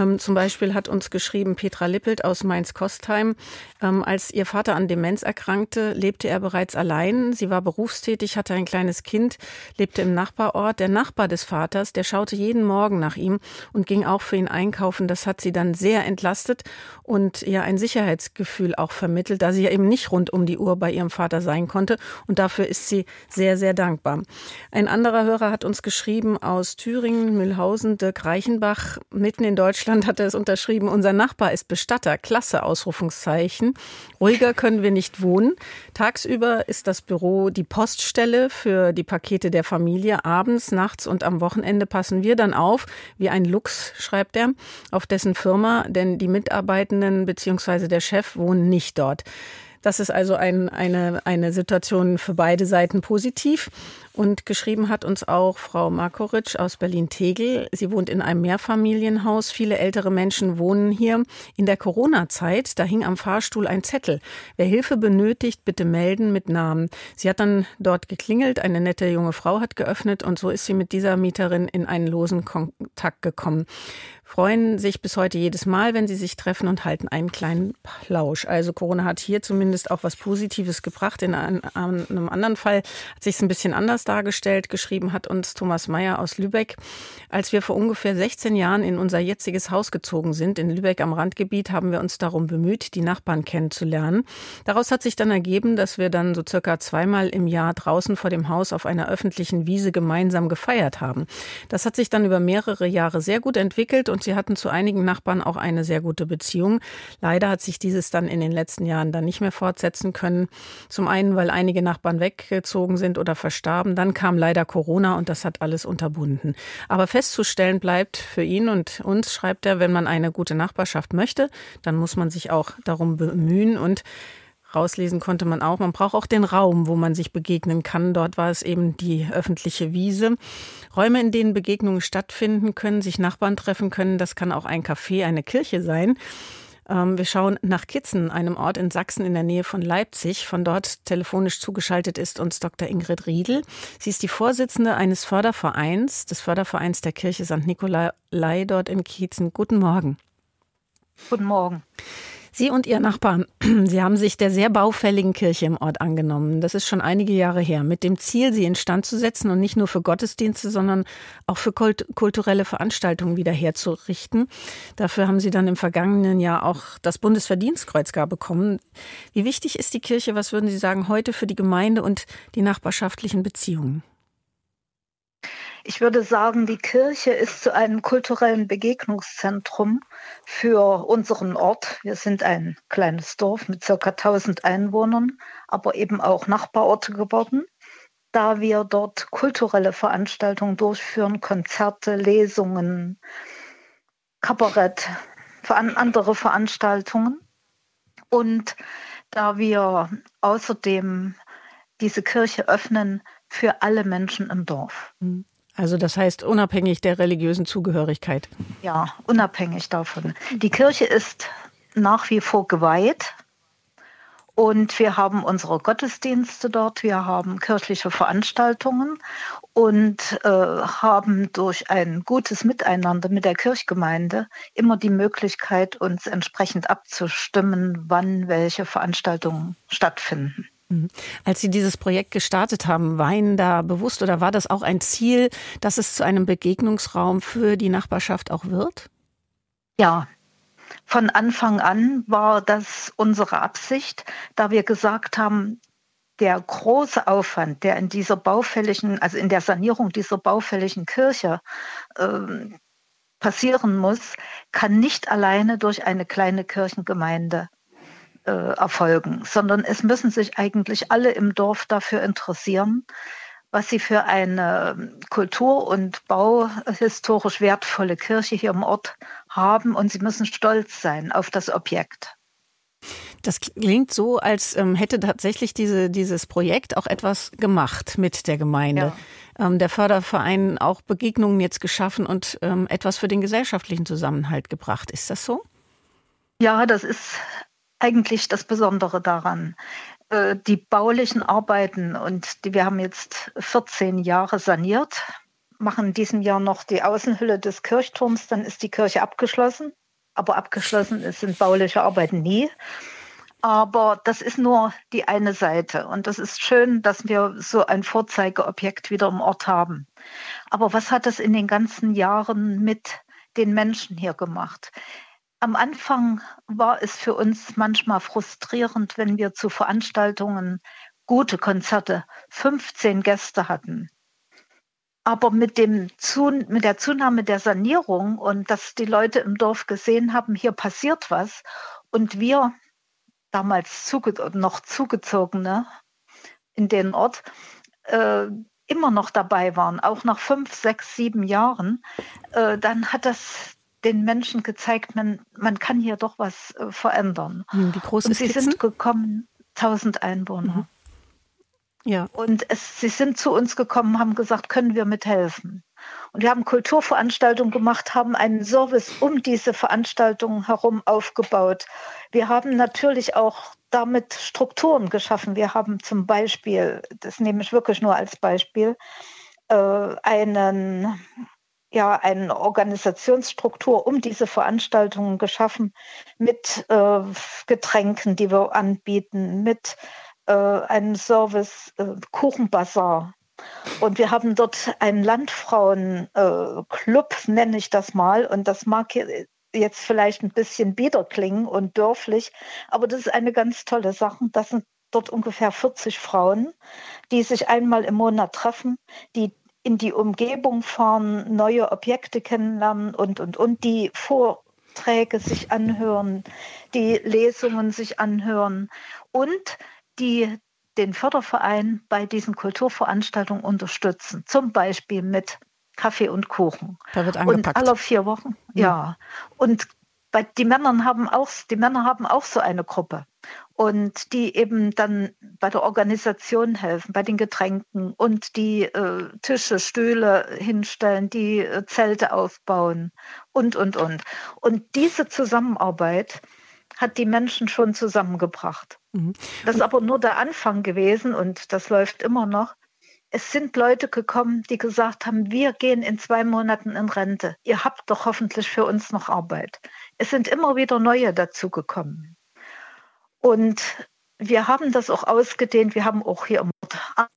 Ähm, zum Beispiel hat uns geschrieben Petra Lippelt aus Mainz-Kostheim. Ähm, als ihr Vater an Demenz erkrankte, lebte er bereits allein. Sie war berufstätig, hatte ein kleines Kind, lebte im Nachbarort. Der Nachbar des Vaters, der schaute jeden Morgen nach ihm und ging auch für ihn einkaufen. Das hat sie dann sehr entlastet und ihr ein Sicherheitsgefühl auch vermittelt, da sie ja eben nicht rund um die Uhr bei ihrem Vater sein konnte. Und dafür ist sie sehr, sehr dankbar. Ein anderer Hörer hat uns geschrieben aus Thüringen, Mühlhausen, Dirk Reichenbach, mitten in Deutschland Deutschland hat er es unterschrieben, unser Nachbar ist Bestatter. Klasse, Ausrufungszeichen. Ruhiger können wir nicht wohnen. Tagsüber ist das Büro die Poststelle für die Pakete der Familie. Abends, nachts und am Wochenende passen wir dann auf, wie ein Lux, schreibt er, auf dessen Firma, denn die Mitarbeitenden bzw. der Chef wohnen nicht dort. Das ist also ein, eine, eine Situation für beide Seiten positiv. Und geschrieben hat uns auch Frau Markoritsch aus Berlin-Tegel. Sie wohnt in einem Mehrfamilienhaus. Viele ältere Menschen wohnen hier. In der Corona-Zeit, da hing am Fahrstuhl ein Zettel. Wer Hilfe benötigt, bitte melden mit Namen. Sie hat dann dort geklingelt. Eine nette junge Frau hat geöffnet und so ist sie mit dieser Mieterin in einen losen Kontakt gekommen freuen sich bis heute jedes Mal, wenn sie sich treffen und halten einen kleinen Plausch. Also Corona hat hier zumindest auch was Positives gebracht. In einem anderen Fall hat sich es ein bisschen anders dargestellt. Geschrieben hat uns Thomas Meyer aus Lübeck. Als wir vor ungefähr 16 Jahren in unser jetziges Haus gezogen sind, in Lübeck am Randgebiet, haben wir uns darum bemüht, die Nachbarn kennenzulernen. Daraus hat sich dann ergeben, dass wir dann so circa zweimal im Jahr draußen vor dem Haus auf einer öffentlichen Wiese gemeinsam gefeiert haben. Das hat sich dann über mehrere Jahre sehr gut entwickelt und sie hatten zu einigen Nachbarn auch eine sehr gute Beziehung. Leider hat sich dieses dann in den letzten Jahren dann nicht mehr fortsetzen können. Zum einen, weil einige Nachbarn weggezogen sind oder verstarben. Dann kam leider Corona und das hat alles unterbunden. Aber festzustellen bleibt für ihn und uns, schreibt er, wenn man eine gute Nachbarschaft möchte, dann muss man sich auch darum bemühen und Rauslesen konnte man auch. Man braucht auch den Raum, wo man sich begegnen kann. Dort war es eben die öffentliche Wiese. Räume, in denen Begegnungen stattfinden können, sich Nachbarn treffen können. Das kann auch ein Café, eine Kirche sein. Ähm, wir schauen nach Kitzen, einem Ort in Sachsen in der Nähe von Leipzig. Von dort telefonisch zugeschaltet ist uns Dr. Ingrid Riedel. Sie ist die Vorsitzende eines Fördervereins, des Fördervereins der Kirche St. Nikolai dort in Kietzen. Guten Morgen. Guten Morgen. Sie und Ihr Nachbar, Sie haben sich der sehr baufälligen Kirche im Ort angenommen. Das ist schon einige Jahre her, mit dem Ziel, sie instand zu setzen und nicht nur für Gottesdienste, sondern auch für kulturelle Veranstaltungen wieder herzurichten. Dafür haben Sie dann im vergangenen Jahr auch das Bundesverdienstkreuz gar bekommen. Wie wichtig ist die Kirche, was würden Sie sagen, heute für die Gemeinde und die nachbarschaftlichen Beziehungen? Ich würde sagen, die Kirche ist zu einem kulturellen Begegnungszentrum für unseren Ort. Wir sind ein kleines Dorf mit circa 1000 Einwohnern, aber eben auch Nachbarorte geworden, da wir dort kulturelle Veranstaltungen durchführen, Konzerte, Lesungen, Kabarett, andere Veranstaltungen. Und da wir außerdem diese Kirche öffnen für alle Menschen im Dorf. Mhm. Also das heißt unabhängig der religiösen Zugehörigkeit. Ja, unabhängig davon. Die Kirche ist nach wie vor geweiht und wir haben unsere Gottesdienste dort, wir haben kirchliche Veranstaltungen und äh, haben durch ein gutes Miteinander mit der Kirchgemeinde immer die Möglichkeit, uns entsprechend abzustimmen, wann welche Veranstaltungen stattfinden. Mhm. Als Sie dieses Projekt gestartet haben, war Ihnen da bewusst oder war das auch ein Ziel, dass es zu einem Begegnungsraum für die Nachbarschaft auch wird? Ja, von Anfang an war das unsere Absicht, da wir gesagt haben, der große Aufwand, der in dieser baufälligen, also in der Sanierung dieser baufälligen Kirche äh, passieren muss, kann nicht alleine durch eine kleine Kirchengemeinde äh, erfolgen, sondern es müssen sich eigentlich alle im Dorf dafür interessieren, was sie für eine kultur- und bauhistorisch wertvolle Kirche hier im Ort haben und sie müssen stolz sein auf das Objekt. Das klingt so, als ähm, hätte tatsächlich diese, dieses Projekt auch etwas gemacht mit der Gemeinde. Ja. Ähm, der Förderverein auch Begegnungen jetzt geschaffen und ähm, etwas für den gesellschaftlichen Zusammenhalt gebracht. Ist das so? Ja, das ist eigentlich das Besondere daran. Äh, die baulichen Arbeiten und die, wir haben jetzt 14 Jahre saniert, machen in diesem Jahr noch die Außenhülle des Kirchturms, dann ist die Kirche abgeschlossen. Aber abgeschlossen sind bauliche Arbeiten nie. Aber das ist nur die eine Seite. Und das ist schön, dass wir so ein Vorzeigeobjekt wieder im Ort haben. Aber was hat das in den ganzen Jahren mit den Menschen hier gemacht? Am Anfang war es für uns manchmal frustrierend, wenn wir zu Veranstaltungen gute Konzerte 15 Gäste hatten. Aber mit, dem mit der Zunahme der Sanierung und dass die Leute im Dorf gesehen haben, hier passiert was und wir damals zuge noch zugezogene in den Ort äh, immer noch dabei waren, auch nach fünf, sechs, sieben Jahren, äh, dann hat das den Menschen gezeigt, man, man kann hier doch was äh, verändern. Hm, wie groß und ist sie Kitzen? sind gekommen, 1000 Einwohner. Mhm. Ja. Und es, sie sind zu uns gekommen, haben gesagt, können wir mithelfen? Und wir haben Kulturveranstaltungen gemacht, haben einen Service um diese Veranstaltungen herum aufgebaut. Wir haben natürlich auch damit Strukturen geschaffen. Wir haben zum Beispiel, das nehme ich wirklich nur als Beispiel, äh, einen ja eine Organisationsstruktur um diese Veranstaltungen geschaffen mit äh, Getränken, die wir anbieten, mit äh, einem Service äh, Kuchenbazar. Und wir haben dort einen Landfrauenclub, äh, nenne ich das mal. Und das mag jetzt vielleicht ein bisschen bieder klingen und dörflich, aber das ist eine ganz tolle Sache. Das sind dort ungefähr 40 Frauen, die sich einmal im Monat treffen, die in die Umgebung fahren, neue Objekte kennenlernen und, und, und, die Vorträge sich anhören, die Lesungen sich anhören und die den Förderverein bei diesen Kulturveranstaltungen unterstützen, zum Beispiel mit Kaffee und Kuchen. Da wird angepackt. Und alle vier Wochen, ja. ja. Und bei, die Männer haben auch, die Männer haben auch so eine Gruppe und die eben dann bei der Organisation helfen, bei den Getränken und die äh, Tische, Stühle hinstellen, die äh, Zelte aufbauen und, und, und. Und diese Zusammenarbeit hat die Menschen schon zusammengebracht. Mhm. Das ist aber nur der Anfang gewesen und das läuft immer noch. Es sind Leute gekommen, die gesagt haben, wir gehen in zwei Monaten in Rente. Ihr habt doch hoffentlich für uns noch Arbeit. Es sind immer wieder neue dazugekommen. Und wir haben das auch ausgedehnt. Wir haben auch hier im Ort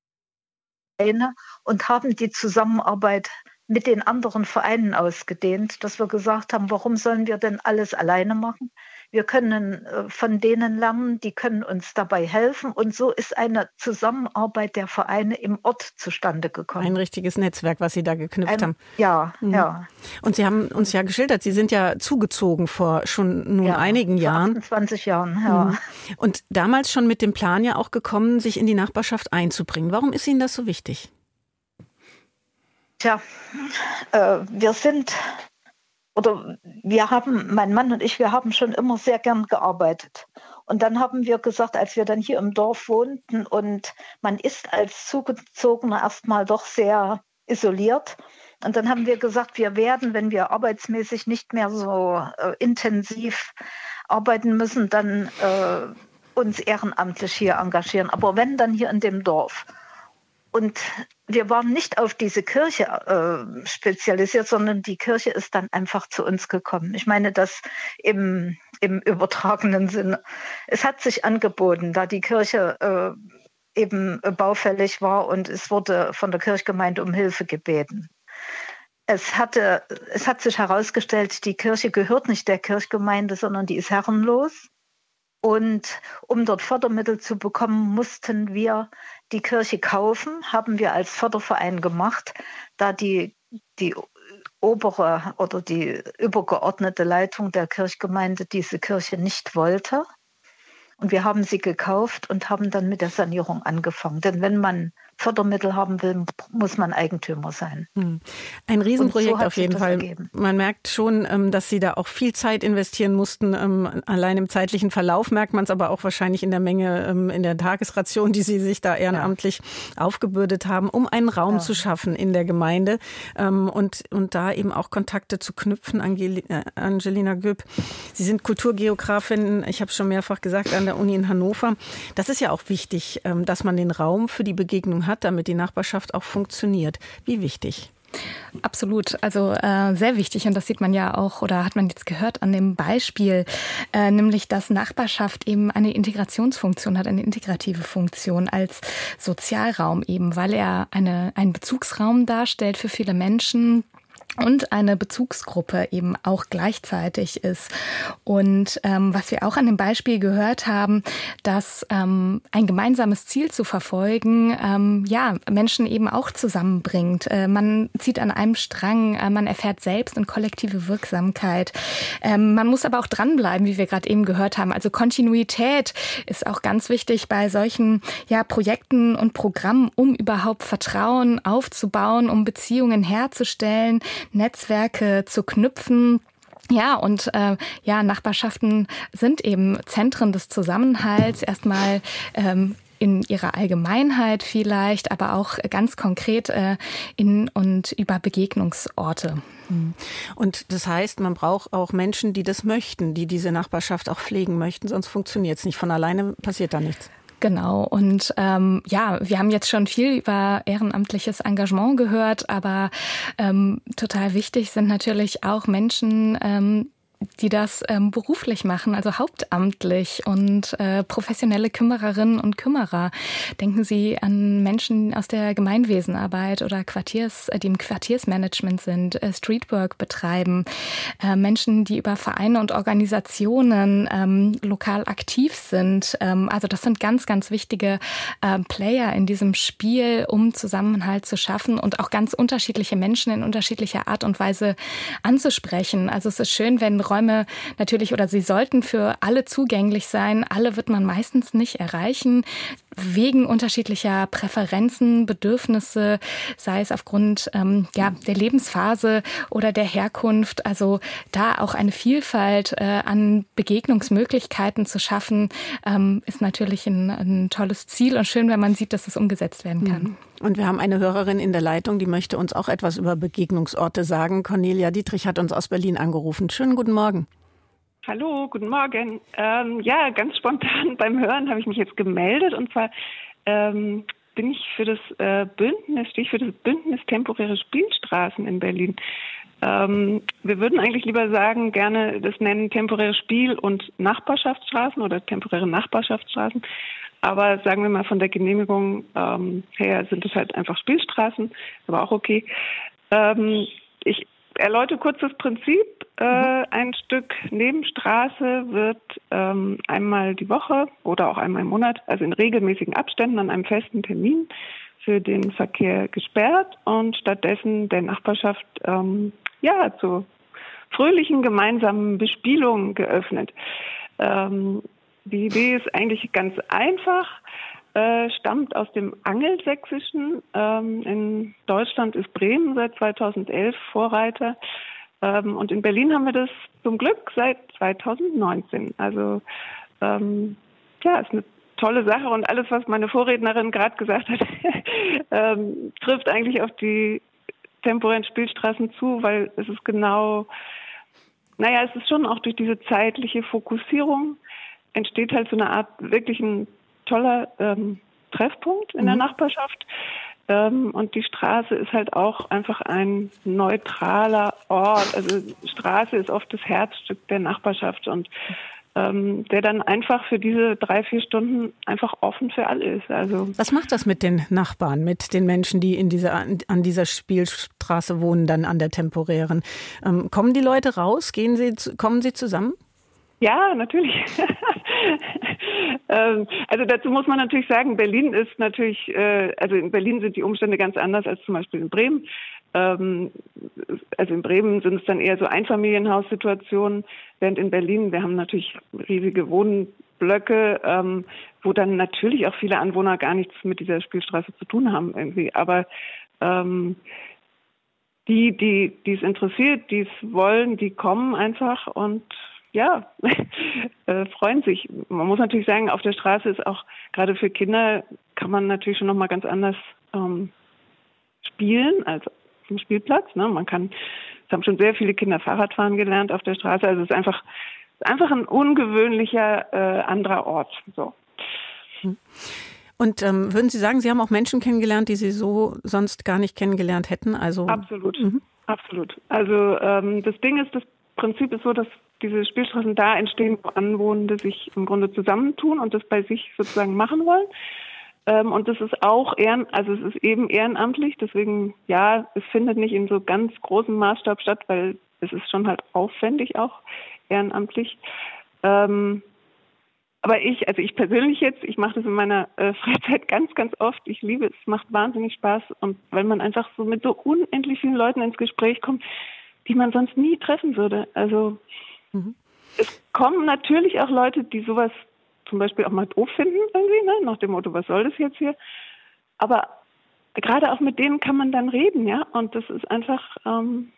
und haben die Zusammenarbeit mit den anderen Vereinen ausgedehnt, dass wir gesagt haben, warum sollen wir denn alles alleine machen? Wir können äh, von denen lernen, die können uns dabei helfen. Und so ist eine Zusammenarbeit der Vereine im Ort zustande gekommen. Ein richtiges Netzwerk, was Sie da geknüpft Ein, haben. Ja, mhm. ja. Und Sie haben uns ja geschildert, Sie sind ja zugezogen vor schon nun ja, einigen Jahren. 20 Jahren, ja. Mhm. Und damals schon mit dem Plan ja auch gekommen, sich in die Nachbarschaft einzubringen. Warum ist Ihnen das so wichtig? Tja, äh, wir sind oder wir haben, mein Mann und ich, wir haben schon immer sehr gern gearbeitet. Und dann haben wir gesagt, als wir dann hier im Dorf wohnten und man ist als Zugezogener erstmal doch sehr isoliert. Und dann haben wir gesagt, wir werden, wenn wir arbeitsmäßig nicht mehr so äh, intensiv arbeiten müssen, dann äh, uns ehrenamtlich hier engagieren. Aber wenn, dann hier in dem Dorf. Und wir waren nicht auf diese Kirche äh, spezialisiert, sondern die Kirche ist dann einfach zu uns gekommen. Ich meine das im, im übertragenen Sinne. Es hat sich angeboten, da die Kirche äh, eben baufällig war und es wurde von der Kirchgemeinde um Hilfe gebeten. Es, hatte, es hat sich herausgestellt, die Kirche gehört nicht der Kirchgemeinde, sondern die ist herrenlos. Und um dort Fördermittel zu bekommen, mussten wir die Kirche kaufen, haben wir als Förderverein gemacht, da die, die obere oder die übergeordnete Leitung der Kirchgemeinde diese Kirche nicht wollte. Und wir haben sie gekauft und haben dann mit der Sanierung angefangen. Denn wenn man Fördermittel haben will, muss man Eigentümer sein. Hm. Ein Riesenprojekt so auf jeden Fall. Ergeben. Man merkt schon, ähm, dass Sie da auch viel Zeit investieren mussten. Ähm, allein im zeitlichen Verlauf merkt man es aber auch wahrscheinlich in der Menge, ähm, in der Tagesration, die Sie sich da ehrenamtlich ja. aufgebürdet haben, um einen Raum ja. zu schaffen in der Gemeinde und, und da eben auch Kontakte zu knüpfen. Äh, Angelina Göb, Sie sind Kulturgeografin, ich habe es schon mehrfach gesagt, an der Uni in Hannover. Das ist ja auch wichtig, dass man den Raum für die Begegnung hat, damit die Nachbarschaft auch funktioniert. Wie wichtig? Absolut, also äh, sehr wichtig und das sieht man ja auch oder hat man jetzt gehört an dem Beispiel, äh, nämlich dass Nachbarschaft eben eine Integrationsfunktion hat, eine integrative Funktion als Sozialraum eben, weil er eine, einen Bezugsraum darstellt für viele Menschen und eine Bezugsgruppe eben auch gleichzeitig ist. Und ähm, was wir auch an dem Beispiel gehört haben, dass ähm, ein gemeinsames Ziel zu verfolgen, ähm, ja, Menschen eben auch zusammenbringt. Äh, man zieht an einem Strang, äh, man erfährt selbst und kollektive Wirksamkeit. Ähm, man muss aber auch dranbleiben, wie wir gerade eben gehört haben. Also Kontinuität ist auch ganz wichtig bei solchen ja, Projekten und Programmen, um überhaupt Vertrauen aufzubauen, um Beziehungen herzustellen Netzwerke zu knüpfen. Ja, und äh, ja, Nachbarschaften sind eben Zentren des Zusammenhalts. Erstmal ähm, in ihrer Allgemeinheit vielleicht, aber auch ganz konkret äh, in und über Begegnungsorte. Hm. Und das heißt, man braucht auch Menschen, die das möchten, die diese Nachbarschaft auch pflegen möchten, sonst funktioniert es nicht. Von alleine passiert da nichts. Genau. Und ähm, ja, wir haben jetzt schon viel über ehrenamtliches Engagement gehört, aber ähm, total wichtig sind natürlich auch Menschen, ähm, die das ähm, beruflich machen, also hauptamtlich und äh, professionelle Kümmererinnen und Kümmerer. Denken Sie an Menschen aus der Gemeinwesenarbeit oder Quartiers, äh, die im Quartiersmanagement sind, äh, Streetwork betreiben, äh, Menschen, die über Vereine und Organisationen ähm, lokal aktiv sind. Ähm, also das sind ganz, ganz wichtige äh, Player in diesem Spiel, um Zusammenhalt zu schaffen und auch ganz unterschiedliche Menschen in unterschiedlicher Art und Weise anzusprechen. Also es ist schön, wenn Räume natürlich oder sie sollten für alle zugänglich sein. Alle wird man meistens nicht erreichen wegen unterschiedlicher Präferenzen, Bedürfnisse, sei es aufgrund ähm, ja, der Lebensphase oder der Herkunft. Also da auch eine Vielfalt äh, an Begegnungsmöglichkeiten zu schaffen, ähm, ist natürlich ein, ein, tolles Ziel und schön, wenn man sieht, dass es umgesetzt werden kann. Mhm. Und wir haben eine Hörerin in der Leitung, die möchte uns auch etwas über Begegnungsorte sagen. Cornelia Dietrich hat uns aus Berlin angerufen. Schönen guten Morgen. Hallo, guten Morgen. Ähm, ja, ganz spontan beim Hören habe ich mich jetzt gemeldet und zwar ähm, bin ich für das äh, Bündnis, stehe ich für das Bündnis temporäre Spielstraßen in Berlin. Ähm, wir würden eigentlich lieber sagen, gerne das nennen temporäre Spiel- und Nachbarschaftsstraßen oder temporäre Nachbarschaftsstraßen. Aber sagen wir mal von der Genehmigung ähm, her sind es halt einfach Spielstraßen, aber auch okay. Ähm, ich erläutere kurz das Prinzip. Äh, mhm. ein Stück Nebenstraße wird ähm, einmal die Woche oder auch einmal im Monat, also in regelmäßigen Abständen an einem festen Termin für den Verkehr gesperrt und stattdessen der Nachbarschaft ähm, ja zu fröhlichen gemeinsamen Bespielungen geöffnet. Ähm, die Idee ist eigentlich ganz einfach, äh, stammt aus dem Angelsächsischen. Ähm, in Deutschland ist Bremen seit 2011 Vorreiter. Ähm, und in Berlin haben wir das zum Glück seit 2019. Also ähm, ja, ist eine tolle Sache und alles, was meine Vorrednerin gerade gesagt hat, ähm, trifft eigentlich auf die temporären Spielstraßen zu, weil es ist genau, naja, es ist schon auch durch diese zeitliche Fokussierung entsteht halt so eine Art wirklich ein toller ähm, Treffpunkt in mhm. der Nachbarschaft. Ähm, und die Straße ist halt auch einfach ein neutraler Ort. Also Straße ist oft das Herzstück der Nachbarschaft und ähm, der dann einfach für diese drei, vier Stunden einfach offen für alle ist. Also Was macht das mit den Nachbarn, mit den Menschen, die in dieser, an dieser Spielstraße wohnen, dann an der temporären? Ähm, kommen die Leute raus? Gehen sie, kommen sie zusammen? Ja, natürlich. ähm, also dazu muss man natürlich sagen, Berlin ist natürlich, äh, also in Berlin sind die Umstände ganz anders als zum Beispiel in Bremen. Ähm, also in Bremen sind es dann eher so Einfamilienhaussituationen, während in Berlin, wir haben natürlich riesige Wohnblöcke, ähm, wo dann natürlich auch viele Anwohner gar nichts mit dieser Spielstraße zu tun haben irgendwie. Aber ähm, die, die, die es interessiert, die es wollen, die kommen einfach und ja, äh, freuen sich. Man muss natürlich sagen, auf der Straße ist auch gerade für Kinder kann man natürlich schon noch mal ganz anders ähm, spielen als auf dem Spielplatz. Ne? Man kann, es haben schon sehr viele Kinder Fahrradfahren gelernt auf der Straße. Also es ist einfach, einfach ein ungewöhnlicher äh, anderer Ort. So. Hm. Und ähm, würden Sie sagen, Sie haben auch Menschen kennengelernt, die Sie so sonst gar nicht kennengelernt hätten? Also absolut, mhm. absolut. Also ähm, das Ding ist, das Prinzip ist so, dass diese Spielstraßen da entstehen, wo Anwohnende sich im Grunde zusammentun und das bei sich sozusagen machen wollen. Ähm, und das ist auch ehren, also es ist eben ehrenamtlich, deswegen ja, es findet nicht in so ganz großem Maßstab statt, weil es ist schon halt aufwendig auch ehrenamtlich. Ähm, aber ich, also ich persönlich jetzt, ich mache das in meiner äh, Freizeit ganz, ganz oft. Ich liebe es, macht wahnsinnig Spaß und weil man einfach so mit so unendlich vielen Leuten ins Gespräch kommt, die man sonst nie treffen würde. Also Mhm. Es kommen natürlich auch Leute, die sowas zum Beispiel auch mal doof finden, irgendwie, ne? nach dem Motto, was soll das jetzt hier? Aber gerade auch mit denen kann man dann reden, ja. Und das ist einfach, ähm,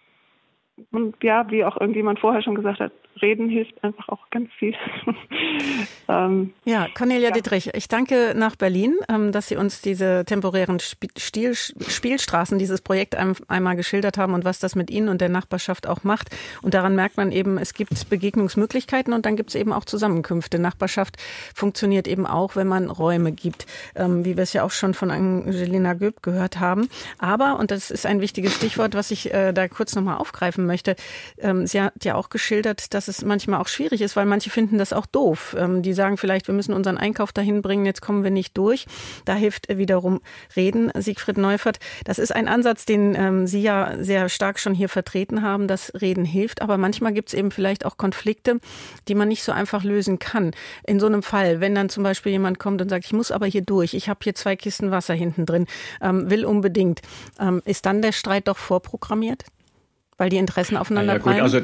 und ja, wie auch irgendjemand vorher schon gesagt hat, Reden hilft einfach auch ganz viel. ähm, ja, Cornelia ja. Dietrich, ich danke nach Berlin, ähm, dass Sie uns diese temporären Stil Spielstraßen, dieses Projekt einmal geschildert haben und was das mit Ihnen und der Nachbarschaft auch macht. Und daran merkt man eben, es gibt Begegnungsmöglichkeiten und dann gibt es eben auch Zusammenkünfte. Nachbarschaft funktioniert eben auch, wenn man Räume gibt, ähm, wie wir es ja auch schon von Angelina Göb gehört haben. Aber, und das ist ein wichtiges Stichwort, was ich äh, da kurz nochmal aufgreifen möchte, ähm, sie hat ja auch geschildert, dass es manchmal auch schwierig ist, weil manche finden das auch doof. Ähm, die sagen vielleicht, wir müssen unseren Einkauf dahin bringen, jetzt kommen wir nicht durch. Da hilft wiederum Reden. Siegfried Neufert, das ist ein Ansatz, den ähm, Sie ja sehr stark schon hier vertreten haben, dass Reden hilft. Aber manchmal gibt es eben vielleicht auch Konflikte, die man nicht so einfach lösen kann. In so einem Fall, wenn dann zum Beispiel jemand kommt und sagt, ich muss aber hier durch, ich habe hier zwei Kisten Wasser hinten drin, will unbedingt, ist dann der Streit doch vorprogrammiert? Weil die Interessen aufeinander ja, gut, Also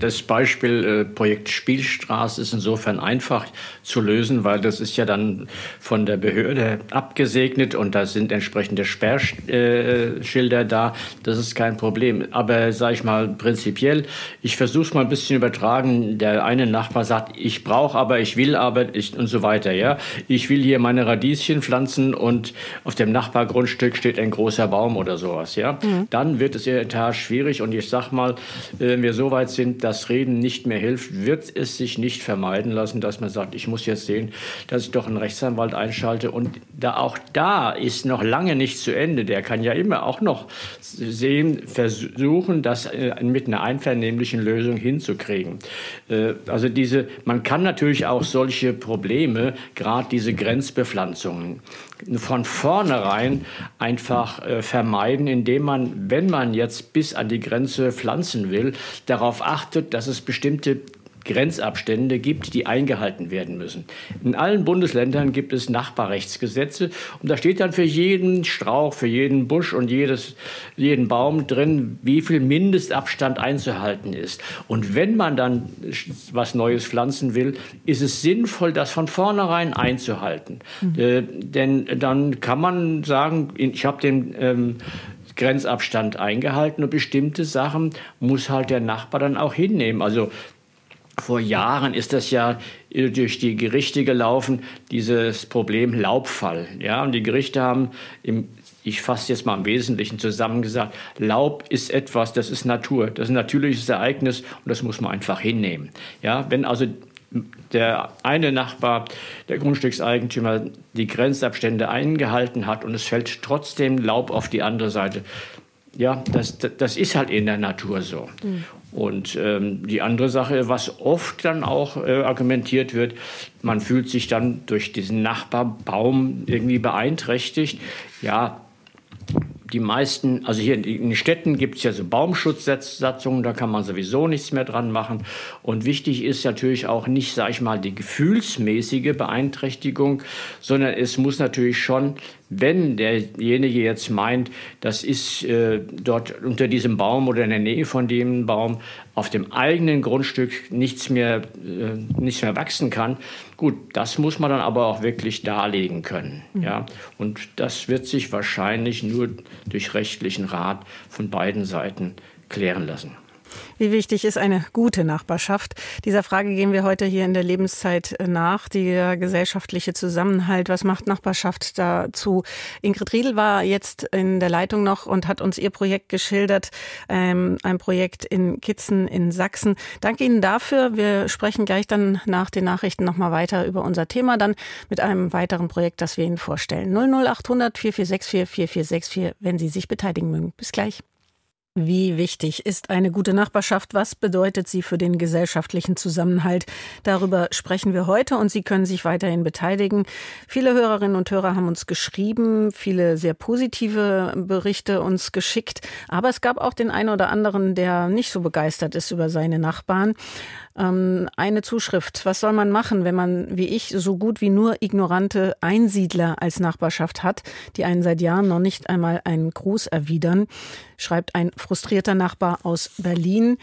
das Beispiel äh, Projekt Spielstraße ist insofern einfach zu lösen, weil das ist ja dann von der Behörde abgesegnet und da sind entsprechende Sperrschilder äh, da. Das ist kein Problem. Aber sage ich mal prinzipiell, ich versuche es mal ein bisschen übertragen. Der eine Nachbar sagt, ich brauche aber, ich will aber ich, und so weiter. Ja, ich will hier meine Radieschen pflanzen und auf dem Nachbargrundstück steht ein großer Baum oder sowas. Ja, mhm. dann wird es Tat schwierig und ich sag mal, wenn wir so weit sind, dass Reden nicht mehr hilft, wird es sich nicht vermeiden lassen, dass man sagt, ich muss jetzt sehen, dass ich doch einen Rechtsanwalt einschalte. Und da auch da ist noch lange nicht zu Ende. Der kann ja immer auch noch sehen, versuchen, das äh, mit einer einvernehmlichen Lösung hinzukriegen. Äh, also diese, man kann natürlich auch solche Probleme, gerade diese Grenzbepflanzungen, von vornherein einfach äh, vermeiden, indem man, wenn man jetzt bis an die Grenze pflanzen will, darauf achtet, dass es bestimmte Grenzabstände gibt, die eingehalten werden müssen. In allen Bundesländern gibt es Nachbarrechtsgesetze und da steht dann für jeden Strauch, für jeden Busch und jedes, jeden Baum drin, wie viel Mindestabstand einzuhalten ist. Und wenn man dann was Neues pflanzen will, ist es sinnvoll, das von vornherein einzuhalten. Mhm. Äh, denn dann kann man sagen, ich habe den ähm, Grenzabstand eingehalten und bestimmte Sachen muss halt der Nachbar dann auch hinnehmen. Also vor Jahren ist das ja durch die Gerichte gelaufen, dieses Problem Laubfall. Ja, und die Gerichte haben im ich fasse jetzt mal im Wesentlichen zusammen gesagt, Laub ist etwas, das ist Natur, das ist ein natürliches Ereignis und das muss man einfach hinnehmen. Ja, wenn also der eine Nachbar, der Grundstückseigentümer, die Grenzabstände eingehalten hat und es fällt trotzdem Laub auf die andere Seite, ja, das, das ist halt in der Natur so. Mhm. Und ähm, die andere Sache, was oft dann auch äh, argumentiert wird, man fühlt sich dann durch diesen Nachbarbaum irgendwie beeinträchtigt. Ja, die meisten, also hier in den Städten gibt es ja so Baumschutzsatzungen, da kann man sowieso nichts mehr dran machen. Und wichtig ist natürlich auch nicht, sage ich mal, die gefühlsmäßige Beeinträchtigung, sondern es muss natürlich schon wenn derjenige jetzt meint, das ist äh, dort unter diesem Baum oder in der Nähe von dem Baum auf dem eigenen Grundstück nichts mehr, äh, nichts mehr wachsen kann, gut, das muss man dann aber auch wirklich darlegen können. Mhm. Ja? Und das wird sich wahrscheinlich nur durch rechtlichen Rat von beiden Seiten klären lassen. Wie wichtig ist eine gute Nachbarschaft? Dieser Frage gehen wir heute hier in der Lebenszeit nach. Der gesellschaftliche Zusammenhalt, was macht Nachbarschaft dazu? Ingrid Riedel war jetzt in der Leitung noch und hat uns ihr Projekt geschildert, ähm, ein Projekt in Kitzen in Sachsen. Danke Ihnen dafür. Wir sprechen gleich dann nach den Nachrichten nochmal weiter über unser Thema, dann mit einem weiteren Projekt, das wir Ihnen vorstellen. 00800 4464 4464, wenn Sie sich beteiligen mögen. Bis gleich. Wie wichtig ist eine gute Nachbarschaft? Was bedeutet sie für den gesellschaftlichen Zusammenhalt? Darüber sprechen wir heute und Sie können sich weiterhin beteiligen. Viele Hörerinnen und Hörer haben uns geschrieben, viele sehr positive Berichte uns geschickt. Aber es gab auch den einen oder anderen, der nicht so begeistert ist über seine Nachbarn. Ähm, eine Zuschrift. Was soll man machen, wenn man, wie ich, so gut wie nur ignorante Einsiedler als Nachbarschaft hat, die einen seit Jahren noch nicht einmal einen Gruß erwidern? Schreibt ein frustrierter Nachbar aus Berlin.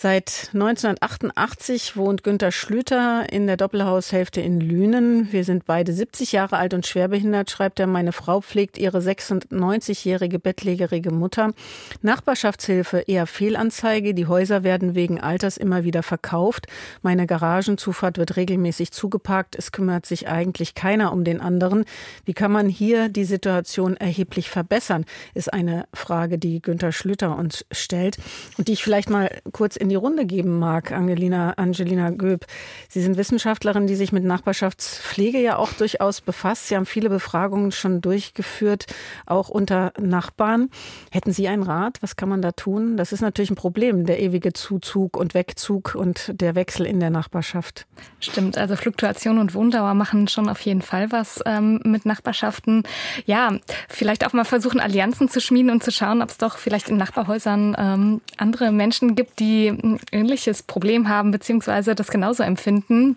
Seit 1988 wohnt Günter Schlüter in der Doppelhaushälfte in Lünen. Wir sind beide 70 Jahre alt und schwerbehindert, schreibt er. Meine Frau pflegt ihre 96-jährige bettlägerige Mutter. Nachbarschaftshilfe eher Fehlanzeige. Die Häuser werden wegen Alters immer wieder verkauft. Meine Garagenzufahrt wird regelmäßig zugeparkt. Es kümmert sich eigentlich keiner um den anderen. Wie kann man hier die Situation erheblich verbessern? Ist eine Frage, die Günter Schlüter uns stellt und die ich vielleicht mal kurz in in die Runde geben mag, Angelina, Angelina Göb. Sie sind Wissenschaftlerin, die sich mit Nachbarschaftspflege ja auch durchaus befasst. Sie haben viele Befragungen schon durchgeführt, auch unter Nachbarn. Hätten Sie einen Rat? Was kann man da tun? Das ist natürlich ein Problem, der ewige Zuzug und Wegzug und der Wechsel in der Nachbarschaft. Stimmt, also Fluktuation und Wohndauer machen schon auf jeden Fall was ähm, mit Nachbarschaften. Ja, vielleicht auch mal versuchen, Allianzen zu schmieden und zu schauen, ob es doch vielleicht in Nachbarhäusern ähm, andere Menschen gibt, die ein ähnliches Problem haben, beziehungsweise das genauso empfinden.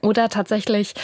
Oder tatsächlich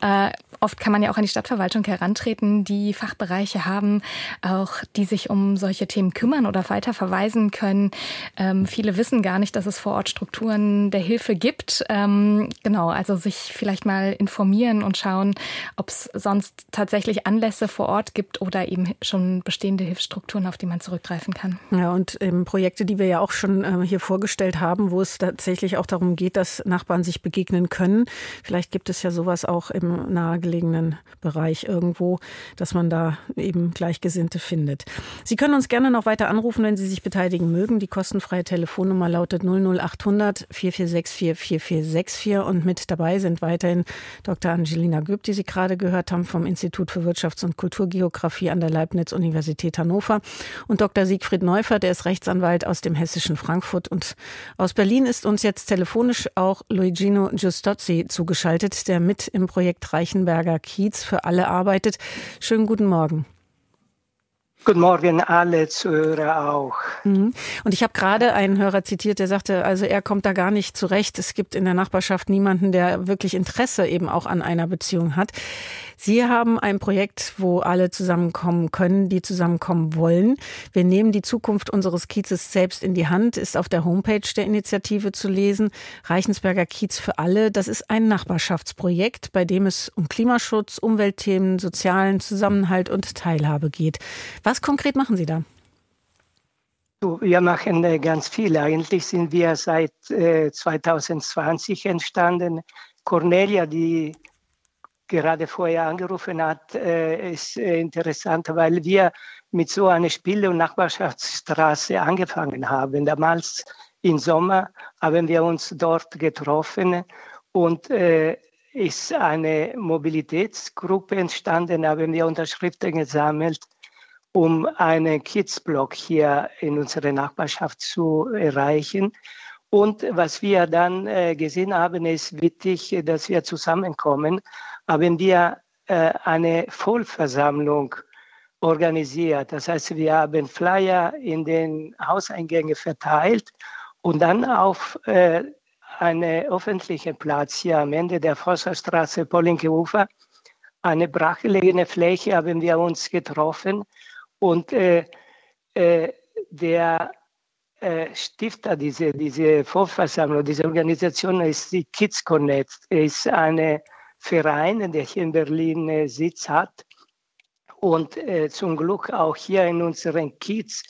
äh, Oft kann man ja auch an die Stadtverwaltung herantreten, die Fachbereiche haben, auch die sich um solche Themen kümmern oder weiter verweisen können. Ähm, viele wissen gar nicht, dass es vor Ort Strukturen der Hilfe gibt. Ähm, genau, also sich vielleicht mal informieren und schauen, ob es sonst tatsächlich Anlässe vor Ort gibt oder eben schon bestehende Hilfsstrukturen, auf die man zurückgreifen kann. Ja, und ähm, Projekte, die wir ja auch schon äh, hier vorgestellt haben, wo es tatsächlich auch darum geht, dass Nachbarn sich begegnen können. Vielleicht gibt es ja sowas auch im nahegelegenen Bereich irgendwo, dass man da eben Gleichgesinnte findet. Sie können uns gerne noch weiter anrufen, wenn Sie sich beteiligen mögen. Die kostenfreie Telefonnummer lautet 00800 4464 4464 und mit dabei sind weiterhin Dr. Angelina Göb, die Sie gerade gehört haben vom Institut für Wirtschafts- und Kulturgeografie an der Leibniz-Universität Hannover und Dr. Siegfried Neufer, der ist Rechtsanwalt aus dem hessischen Frankfurt und aus Berlin ist uns jetzt telefonisch auch Luigino Giustozzi zugeschaltet, der mit im Projekt Reichenberger Kiez für alle arbeitet. Schönen guten Morgen. Guten Morgen, alle Zuhörer auch. Mhm. Und ich habe gerade einen Hörer zitiert, der sagte, also er kommt da gar nicht zurecht. Es gibt in der Nachbarschaft niemanden, der wirklich Interesse eben auch an einer Beziehung hat. Sie haben ein Projekt, wo alle zusammenkommen können, die zusammenkommen wollen. Wir nehmen die Zukunft unseres Kiezes selbst in die Hand, ist auf der Homepage der Initiative zu lesen. Reichensberger Kiez für alle. Das ist ein Nachbarschaftsprojekt, bei dem es um Klimaschutz, Umweltthemen, sozialen Zusammenhalt und Teilhabe geht. Was konkret machen Sie da? Wir machen äh, ganz viel. Eigentlich sind wir seit 2020 äh, entstanden. Cornelia, die gerade vorher angerufen hat, äh, ist äh, interessant, weil wir mit so einer Spiele- und Nachbarschaftsstraße angefangen haben. Damals im Sommer haben wir uns dort getroffen und äh, ist eine Mobilitätsgruppe entstanden, haben wir Unterschriften gesammelt, um einen Kidsblock hier in unserer Nachbarschaft zu erreichen. Und was wir dann gesehen haben, ist wichtig, dass wir zusammenkommen haben wir äh, eine Vollversammlung organisiert. Das heißt, wir haben Flyer in den Hauseingängen verteilt und dann auf äh, einen öffentlichen Platz hier am Ende der Forsterstraße, Polinke Ufer, eine brachgelegene Fläche haben wir uns getroffen und äh, äh, der äh, Stifter dieser diese Vorversammlung, diese Organisation ist die Kids Connect, ist eine Verein, der hier in Berlin äh, Sitz hat und äh, zum Glück auch hier in unseren Kiez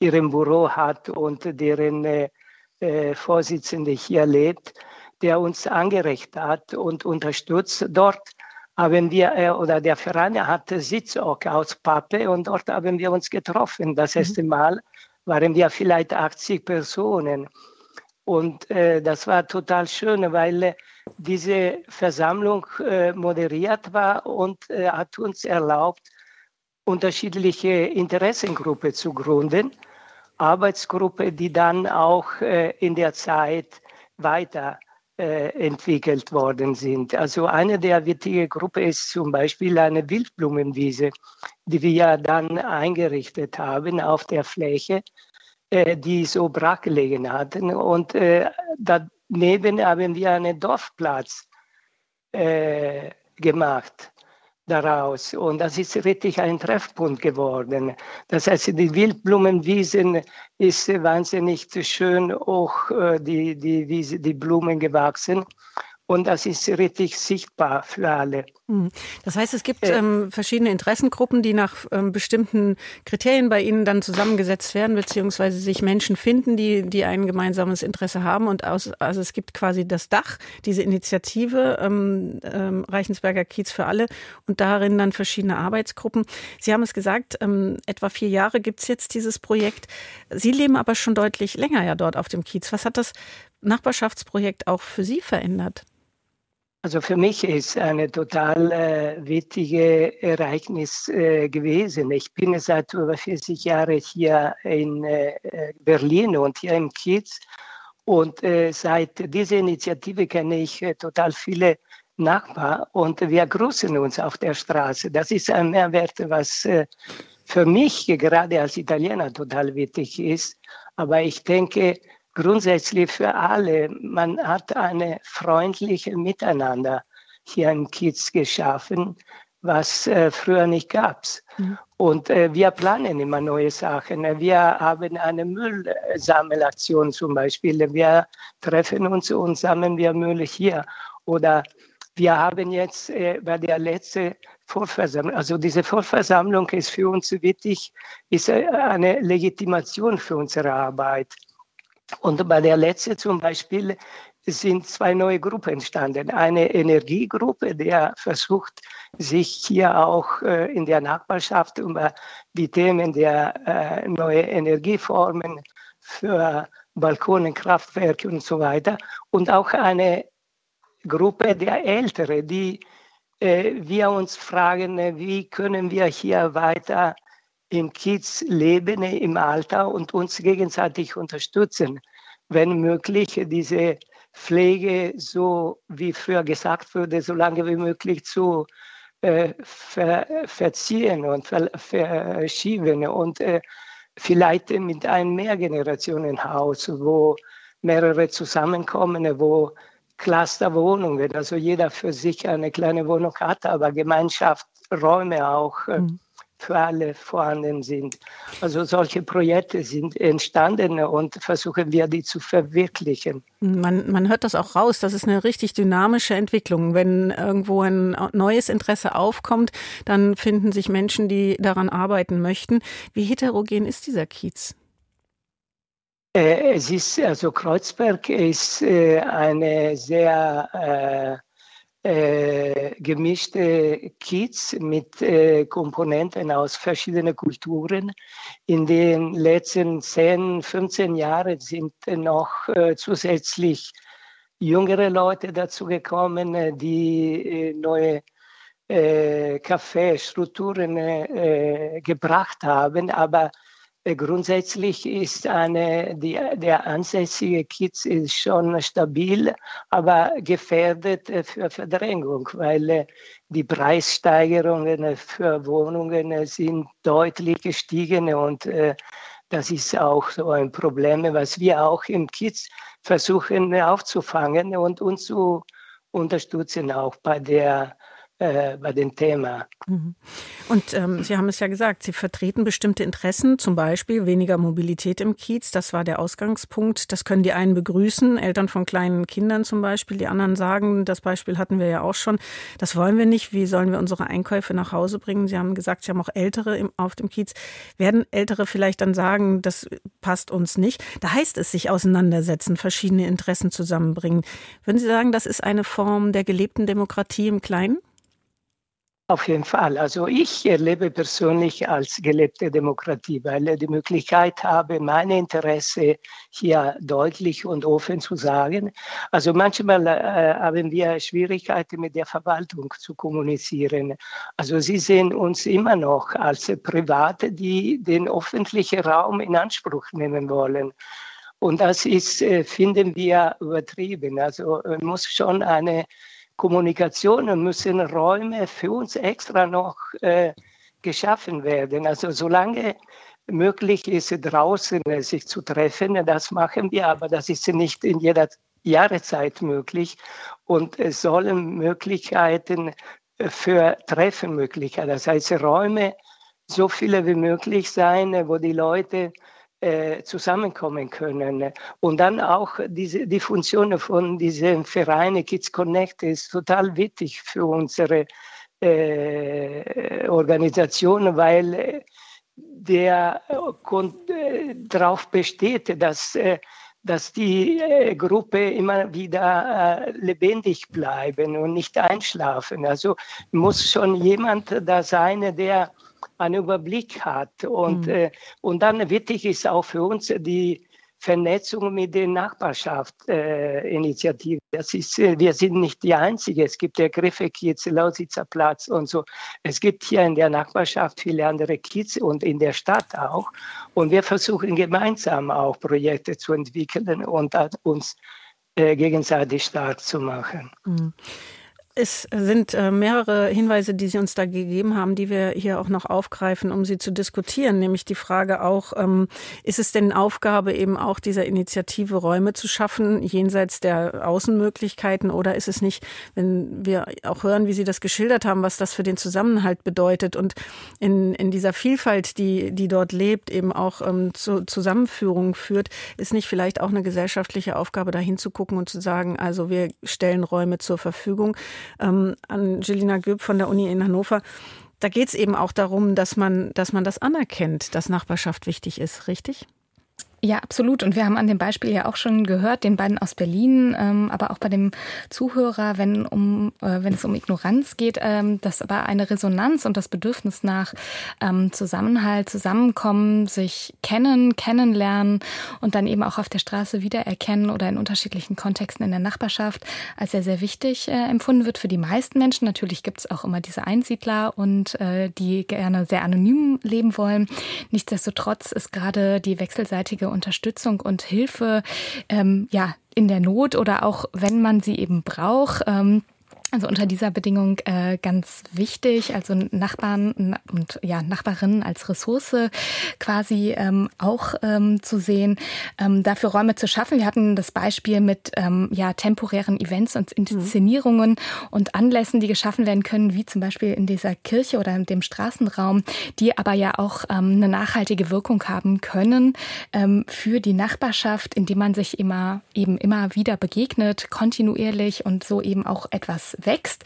ihren Büro hat und deren äh, Vorsitzende hier lebt, der uns angeregt hat und unterstützt. Dort haben wir, oder der Verein hatte Sitz auch aus Pappe und dort haben wir uns getroffen. Das mhm. erste Mal waren wir vielleicht 80 Personen. Und äh, das war total schön, weil äh, diese Versammlung äh, moderiert war und äh, hat uns erlaubt, unterschiedliche Interessengruppen zu gründen. Arbeitsgruppe, die dann auch äh, in der Zeit weiterentwickelt äh, worden sind. Also eine der wichtigen Gruppen ist zum Beispiel eine Wildblumenwiese, die wir dann eingerichtet haben auf der Fläche die so brach gelegen hatten. Und äh, daneben haben wir einen Dorfplatz äh, gemacht daraus. Und das ist richtig ein Treffpunkt geworden. Das heißt, die Wildblumenwiesen ist wahnsinnig schön, auch äh, die, die, Wiese, die Blumen gewachsen. Und das ist richtig sichtbar für alle. Hm. Das heißt, es gibt äh. ähm, verschiedene Interessengruppen, die nach ähm, bestimmten Kriterien bei Ihnen dann zusammengesetzt werden, beziehungsweise sich Menschen finden, die, die ein gemeinsames Interesse haben. Und aus, also es gibt quasi das Dach, diese Initiative ähm, ähm, Reichensberger Kiez für alle und darin dann verschiedene Arbeitsgruppen. Sie haben es gesagt, ähm, etwa vier Jahre gibt es jetzt dieses Projekt. Sie leben aber schon deutlich länger ja dort auf dem Kiez. Was hat das Nachbarschaftsprojekt auch für Sie verändert? Also für mich ist eine total äh, wichtige Ereignis äh, gewesen. Ich bin seit über 40 Jahren hier in äh, Berlin und hier im Kiez. Und äh, seit dieser Initiative kenne ich äh, total viele Nachbarn und wir grüßen uns auf der Straße. Das ist ein Mehrwert, was äh, für mich gerade als Italiener total wichtig ist. Aber ich denke, grundsätzlich für alle. Man hat eine freundliche Miteinander hier im Kiez geschaffen, was äh, früher nicht gab. Mhm. Und äh, wir planen immer neue Sachen. Wir haben eine Müllsammelaktion zum Beispiel. Wir treffen uns und sammeln wir Müll hier. Oder wir haben jetzt äh, bei der letzten Vorversammlung, also diese Vorversammlung ist für uns wichtig, ist äh, eine Legitimation für unsere Arbeit. Und bei der letzten zum Beispiel sind zwei neue Gruppen entstanden. Eine Energiegruppe, der versucht, sich hier auch äh, in der Nachbarschaft über die Themen der äh, neuen Energieformen für Balkonen, Kraftwerke und so weiter. Und auch eine Gruppe der Ältere, die äh, wir uns fragen, wie können wir hier weiter im Kiez leben im Alter und uns gegenseitig unterstützen, wenn möglich diese Pflege so wie früher gesagt wurde, so lange wie möglich zu äh, ver verziehen und ver verschieben und äh, vielleicht mit einem Mehrgenerationenhaus, wo mehrere zusammenkommen, wo Clusterwohnungen, also jeder für sich eine kleine Wohnung hat, aber Gemeinschaftsräume auch äh, mhm. Für alle vorhanden sind. Also solche Projekte sind entstanden und versuchen wir, die zu verwirklichen. Man, man hört das auch raus, das ist eine richtig dynamische Entwicklung. Wenn irgendwo ein neues Interesse aufkommt, dann finden sich Menschen, die daran arbeiten möchten. Wie heterogen ist dieser Kiez? Äh, es ist, also Kreuzberg ist äh, eine sehr äh, äh, gemischte Kiez mit äh, Komponenten aus verschiedenen Kulturen. In den letzten 10, 15 Jahren sind noch äh, zusätzlich jüngere Leute dazugekommen, die neue äh, Kaffeestrukturen gebracht haben. Aber äh, grundsätzlich ist eine, die, der ansässige Kiez ist schon stabil, aber gefährdet äh, für Verdrängung, weil äh, die Preissteigerungen für Wohnungen sind deutlich gestiegen und das ist auch so ein Problem, was wir auch im Kiez versuchen aufzufangen und uns zu unterstützen, auch bei der äh, bei dem Thema. Mhm. Und ähm, Sie haben es ja gesagt, Sie vertreten bestimmte Interessen, zum Beispiel weniger Mobilität im Kiez. Das war der Ausgangspunkt. Das können die einen begrüßen, Eltern von kleinen Kindern zum Beispiel. Die anderen sagen, das Beispiel hatten wir ja auch schon, das wollen wir nicht. Wie sollen wir unsere Einkäufe nach Hause bringen? Sie haben gesagt, Sie haben auch Ältere im, auf dem Kiez. Werden Ältere vielleicht dann sagen, das passt uns nicht? Da heißt es sich auseinandersetzen, verschiedene Interessen zusammenbringen. Würden Sie sagen, das ist eine Form der gelebten Demokratie im Kleinen? Auf jeden Fall. Also ich erlebe persönlich als gelebte Demokratie, weil ich die Möglichkeit habe, meine Interesse hier deutlich und offen zu sagen. Also manchmal äh, haben wir Schwierigkeiten mit der Verwaltung zu kommunizieren. Also sie sehen uns immer noch als Private, die den öffentlichen Raum in Anspruch nehmen wollen. Und das ist, äh, finden wir übertrieben. Also muss schon eine Kommunikation müssen Räume für uns extra noch äh, geschaffen werden. Also solange möglich ist, draußen äh, sich zu treffen, das machen wir, aber das ist nicht in jeder Jahreszeit möglich. Und es sollen Möglichkeiten äh, für Treffen möglich sein. Das heißt, Räume so viele wie möglich sein, wo die Leute äh, zusammenkommen können. Und dann auch diese, die Funktion von diesen Vereinen Kids Connect ist total wichtig für unsere äh, Organisation, weil der äh, darauf besteht, dass äh, dass die äh, Gruppe immer wieder äh, lebendig bleiben und nicht einschlafen. Also muss schon jemand da sein, der einen Überblick hat. Und, mhm. äh, und dann wichtig ist auch für uns die Vernetzung mit den Nachbarschaftsinitiativen. Äh, das ist, äh, wir sind nicht die Einzige. Es gibt der Griffekiez, Lausitzer Platz und so. Es gibt hier in der Nachbarschaft viele andere Kiez und in der Stadt auch. Und wir versuchen gemeinsam auch Projekte zu entwickeln und uns äh, gegenseitig stark zu machen. Mhm. Es sind äh, mehrere Hinweise, die Sie uns da gegeben haben, die wir hier auch noch aufgreifen, um sie zu diskutieren. Nämlich die Frage auch, ähm, ist es denn Aufgabe eben auch dieser Initiative Räume zu schaffen, jenseits der Außenmöglichkeiten? Oder ist es nicht, wenn wir auch hören, wie Sie das geschildert haben, was das für den Zusammenhalt bedeutet und in, in dieser Vielfalt, die, die dort lebt, eben auch ähm, zu Zusammenführung führt, ist nicht vielleicht auch eine gesellschaftliche Aufgabe, da hinzugucken und zu sagen, also wir stellen Räume zur Verfügung? Ähm, Angelina Göb von der Uni in Hannover. Da geht es eben auch darum, dass man, dass man das anerkennt, dass Nachbarschaft wichtig ist, richtig? Ja, absolut. Und wir haben an dem Beispiel ja auch schon gehört, den beiden aus Berlin, ähm, aber auch bei dem Zuhörer, wenn, um, äh, wenn es um Ignoranz geht, ähm, dass aber eine Resonanz und das Bedürfnis nach ähm, Zusammenhalt, Zusammenkommen, sich kennen, kennenlernen und dann eben auch auf der Straße wiedererkennen oder in unterschiedlichen Kontexten in der Nachbarschaft als sehr, sehr wichtig äh, empfunden wird für die meisten Menschen. Natürlich gibt es auch immer diese Einsiedler und äh, die gerne sehr anonym leben wollen. Nichtsdestotrotz ist gerade die wechselseitige Unterstützung und Hilfe ähm, ja in der Not oder auch wenn man sie eben braucht. Ähm, also unter dieser Bedingung äh, ganz wichtig, also Nachbarn und ja Nachbarinnen als Ressource quasi ähm, auch ähm, zu sehen, ähm, dafür Räume zu schaffen. Wir hatten das Beispiel mit ähm, ja temporären Events und Inszenierungen mhm. und Anlässen, die geschaffen werden können, wie zum Beispiel in dieser Kirche oder in dem Straßenraum, die aber ja auch ähm, eine nachhaltige Wirkung haben können ähm, für die Nachbarschaft, indem man sich immer eben immer wieder begegnet, kontinuierlich und so eben auch etwas wächst.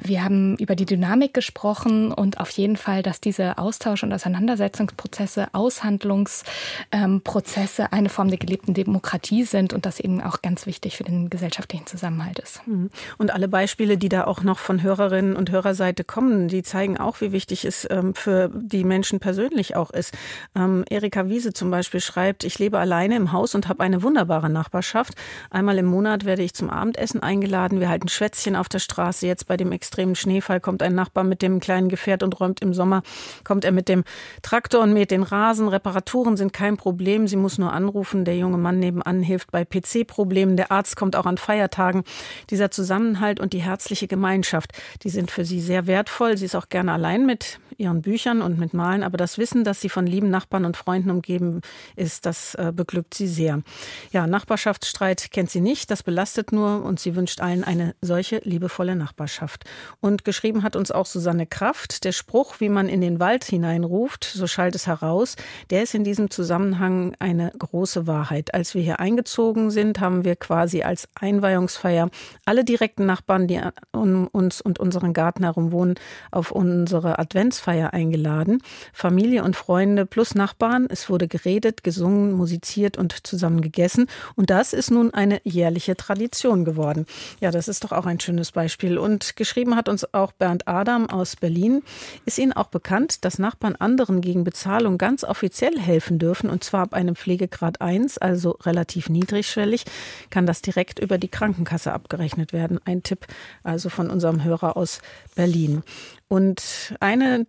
Wir haben über die Dynamik gesprochen und auf jeden Fall, dass diese Austausch- und Auseinandersetzungsprozesse, Aushandlungsprozesse ähm, eine Form der gelebten Demokratie sind und das eben auch ganz wichtig für den gesellschaftlichen Zusammenhalt ist. Mhm. Und alle Beispiele, die da auch noch von Hörerinnen und Hörerseite kommen, die zeigen auch, wie wichtig es ähm, für die Menschen persönlich auch ist. Ähm, Erika Wiese zum Beispiel schreibt, ich lebe alleine im Haus und habe eine wunderbare Nachbarschaft. Einmal im Monat werde ich zum Abendessen eingeladen. Wir halten Schwätzchen auf der Straße Straße. Jetzt bei dem extremen Schneefall kommt ein Nachbar mit dem kleinen Gefährt und räumt im Sommer, kommt er mit dem Traktor und mäht den Rasen. Reparaturen sind kein Problem. Sie muss nur anrufen. Der junge Mann nebenan hilft bei PC-Problemen. Der Arzt kommt auch an Feiertagen. Dieser Zusammenhalt und die herzliche Gemeinschaft, die sind für sie sehr wertvoll. Sie ist auch gerne allein mit ihren Büchern und mit Malen. Aber das Wissen, dass sie von lieben Nachbarn und Freunden umgeben ist, das äh, beglückt sie sehr. Ja, Nachbarschaftsstreit kennt sie nicht. Das belastet nur und sie wünscht allen eine solche liebevolle Nachbarschaft. Und geschrieben hat uns auch Susanne Kraft. Der Spruch, wie man in den Wald hineinruft, so schallt es heraus, der ist in diesem Zusammenhang eine große Wahrheit. Als wir hier eingezogen sind, haben wir quasi als Einweihungsfeier alle direkten Nachbarn, die um uns und unseren Garten herum wohnen, auf unsere Adventsfeier eingeladen. Familie und Freunde plus Nachbarn. Es wurde geredet, gesungen, musiziert und zusammen gegessen. Und das ist nun eine jährliche Tradition geworden. Ja, das ist doch auch ein schönes Beispiel Beispiel. Und geschrieben hat uns auch Bernd Adam aus Berlin. Ist Ihnen auch bekannt, dass Nachbarn anderen gegen Bezahlung ganz offiziell helfen dürfen, und zwar ab einem Pflegegrad 1, also relativ niedrigschwellig, kann das direkt über die Krankenkasse abgerechnet werden. Ein Tipp also von unserem Hörer aus Berlin. Und eine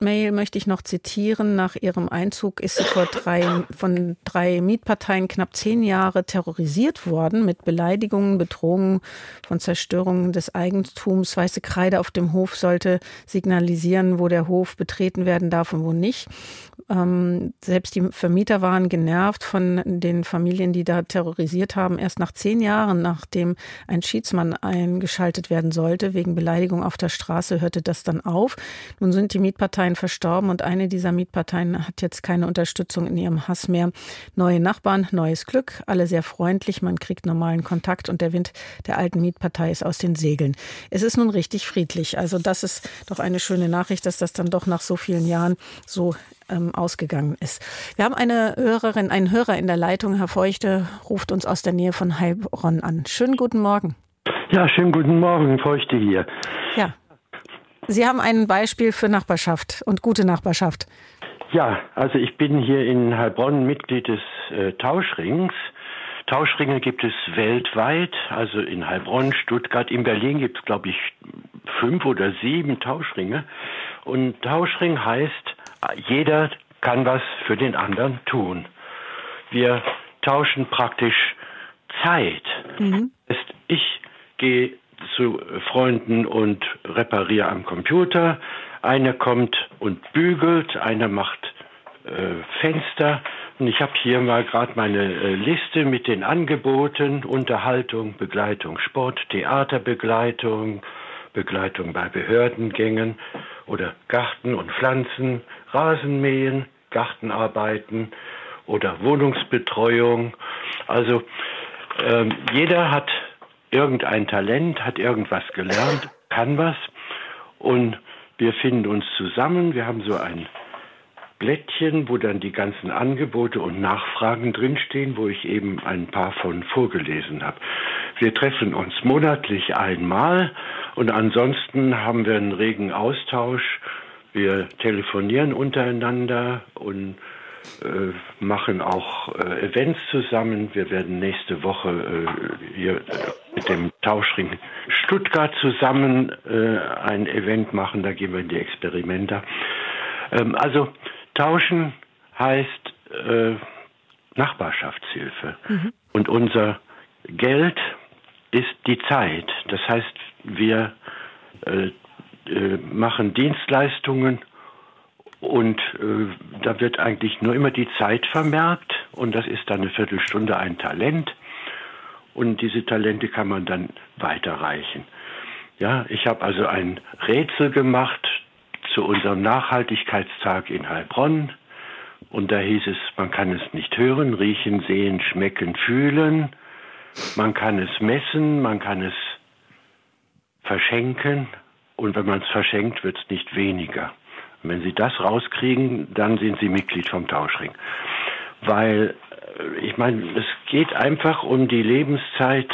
Mail möchte ich noch zitieren. Nach ihrem Einzug ist sie vor drei, von drei Mietparteien knapp zehn Jahre terrorisiert worden mit Beleidigungen, Bedrohungen von Zerstörungen des Eigentums. Weiße Kreide auf dem Hof sollte signalisieren, wo der Hof betreten werden darf und wo nicht. Ähm, selbst die Vermieter waren genervt von den Familien, die da terrorisiert haben. Erst nach zehn Jahren, nachdem ein Schiedsmann eingeschaltet werden sollte wegen Beleidigung auf der Straße, hörte das dann auf. Nun sind die Mietparteien verstorben und eine dieser Mietparteien hat jetzt keine Unterstützung in ihrem Hass mehr. Neue Nachbarn, neues Glück, alle sehr freundlich, man kriegt normalen Kontakt und der Wind der alten Mietpartei ist aus den Segeln. Es ist nun richtig friedlich. Also das ist doch eine schöne Nachricht, dass das dann doch nach so vielen Jahren so ähm, ausgegangen ist. Wir haben eine Hörerin, einen Hörer in der Leitung. Herr Feuchte ruft uns aus der Nähe von Heilbronn an. Schönen guten Morgen. Ja, schönen guten Morgen, Feuchte hier. Ja. Sie haben ein Beispiel für Nachbarschaft und gute Nachbarschaft. Ja, also ich bin hier in Heilbronn Mitglied des äh, Tauschrings. Tauschringe gibt es weltweit, also in Heilbronn, Stuttgart, in Berlin gibt es, glaube ich, fünf oder sieben Tauschringe. Und Tauschring heißt, jeder kann was für den anderen tun. Wir tauschen praktisch Zeit. Mhm. Ich gehe zu Freunden und repariere am Computer. Einer kommt und bügelt, einer macht äh, Fenster. Und ich habe hier mal gerade meine äh, Liste mit den Angeboten, Unterhaltung, Begleitung, Sport, Theaterbegleitung, Begleitung bei Behördengängen oder Garten und Pflanzen, Rasenmähen, Gartenarbeiten oder Wohnungsbetreuung. Also ähm, jeder hat irgendein Talent, hat irgendwas gelernt, kann was und wir finden uns zusammen. Wir haben so ein Blättchen, wo dann die ganzen Angebote und Nachfragen drinstehen, wo ich eben ein paar von vorgelesen habe. Wir treffen uns monatlich einmal und ansonsten haben wir einen regen Austausch. Wir telefonieren untereinander und äh, machen auch äh, Events zusammen. Wir werden nächste Woche äh, hier mit dem Tauschring Stuttgart zusammen äh, ein Event machen. Da gehen wir in die Experimente. Ähm, also tauschen heißt äh, Nachbarschaftshilfe. Mhm. Und unser Geld ist die Zeit. Das heißt, wir äh, machen Dienstleistungen und äh, da wird eigentlich nur immer die Zeit vermerkt und das ist dann eine Viertelstunde ein Talent und diese Talente kann man dann weiterreichen. Ja, ich habe also ein Rätsel gemacht zu unserem Nachhaltigkeitstag in Heilbronn und da hieß es, man kann es nicht hören, riechen, sehen, schmecken, fühlen, man kann es messen, man kann es verschenken und wenn man es verschenkt, wird es nicht weniger. Und wenn Sie das rauskriegen, dann sind Sie Mitglied vom Tauschring. Weil, äh, ich meine, es geht einfach um die Lebenszeit,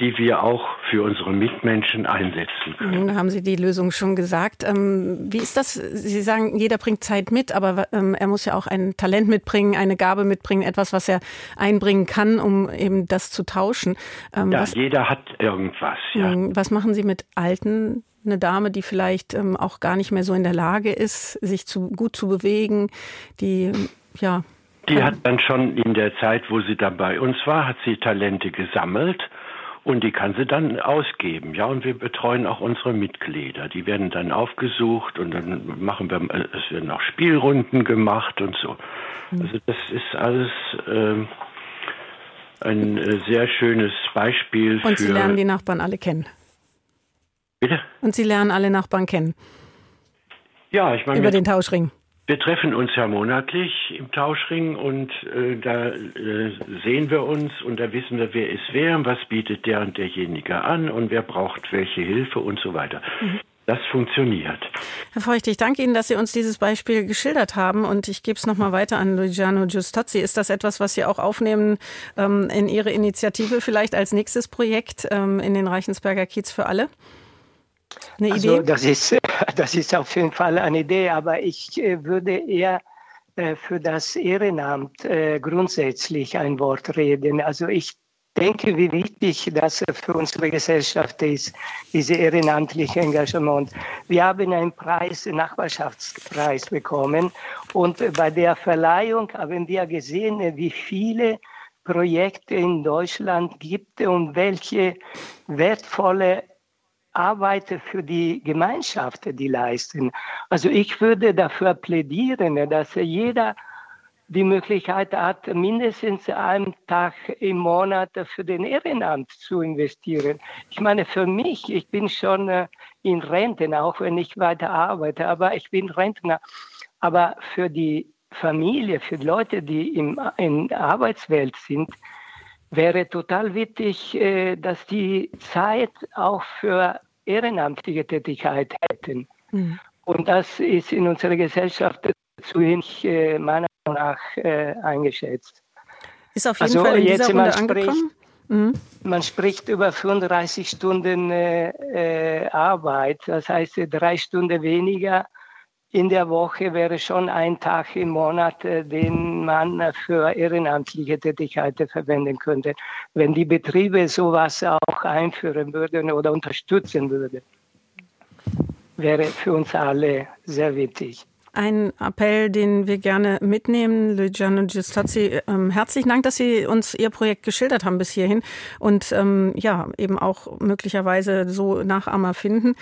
die wir auch für unsere Mitmenschen einsetzen können. Da haben Sie die Lösung schon gesagt. Ähm, wie ist das? Sie sagen, jeder bringt Zeit mit, aber ähm, er muss ja auch ein Talent mitbringen, eine Gabe mitbringen, etwas, was er einbringen kann, um eben das zu tauschen. Ähm, ja, was, jeder hat irgendwas. Ja. Hm, was machen Sie mit alten eine Dame, die vielleicht ähm, auch gar nicht mehr so in der Lage ist, sich zu, gut zu bewegen, die ja. Die hat dann schon in der Zeit, wo sie da bei uns war, hat sie Talente gesammelt und die kann sie dann ausgeben. Ja, und wir betreuen auch unsere Mitglieder. Die werden dann aufgesucht und dann machen wir, äh, es werden auch Spielrunden gemacht und so. Mhm. Also das ist alles äh, ein sehr schönes Beispiel. Und Sie lernen die Nachbarn alle kennen. Bitte? Und Sie lernen alle Nachbarn kennen? Ja, ich meine. Über den Tauschring. Wir treffen uns ja monatlich im Tauschring und äh, da äh, sehen wir uns und da wissen wir, wer ist wer und was bietet der und derjenige an und wer braucht welche Hilfe und so weiter. Mhm. Das funktioniert. Herr Feucht, ich danke Ihnen, dass Sie uns dieses Beispiel geschildert haben und ich gebe es nochmal weiter an Luciano Giustazzi. Ist das etwas, was Sie auch aufnehmen ähm, in Ihre Initiative vielleicht als nächstes Projekt ähm, in den Reichensberger Kiez für alle? Eine also Idee? Das ist, das ist auf jeden Fall eine Idee, aber ich äh, würde eher äh, für das Ehrenamt äh, grundsätzlich ein Wort reden. Also ich denke, wie wichtig das für unsere Gesellschaft ist, diese ehrenamtliche Engagement. Wir haben einen Preis, Nachbarschaftspreis bekommen und bei der Verleihung haben wir gesehen, wie viele Projekte in Deutschland gibt und welche wertvolle Arbeit für die Gemeinschaft, die leisten. Also ich würde dafür plädieren, dass jeder die Möglichkeit hat, mindestens einen Tag im Monat für den Ehrenamt zu investieren. Ich meine, für mich, ich bin schon äh, in Renten, auch wenn ich weiter arbeite, aber ich bin Rentner. Aber für die Familie, für die Leute, die im, in der Arbeitswelt sind, wäre total wichtig, äh, dass die Zeit auch für ehrenamtliche Tätigkeit hätten. Mhm. Und das ist in unserer Gesellschaft zu wenig äh, meiner Meinung nach äh, eingeschätzt. Ist auf jeden also Fall in dieser Runde man? Spricht, mhm. Man spricht über 35 Stunden Arbeit, das heißt drei Stunden weniger in der Woche wäre schon ein Tag im Monat, äh, den man für ehrenamtliche Tätigkeiten verwenden könnte, wenn die Betriebe sowas auch einführen würden oder unterstützen würden. Wäre für uns alle sehr wichtig. Ein Appell, den wir gerne mitnehmen. Luciano Giustazzi, ähm, herzlichen Dank, dass Sie uns Ihr Projekt geschildert haben bis hierhin und ähm, ja, eben auch möglicherweise so Nachahmer finden.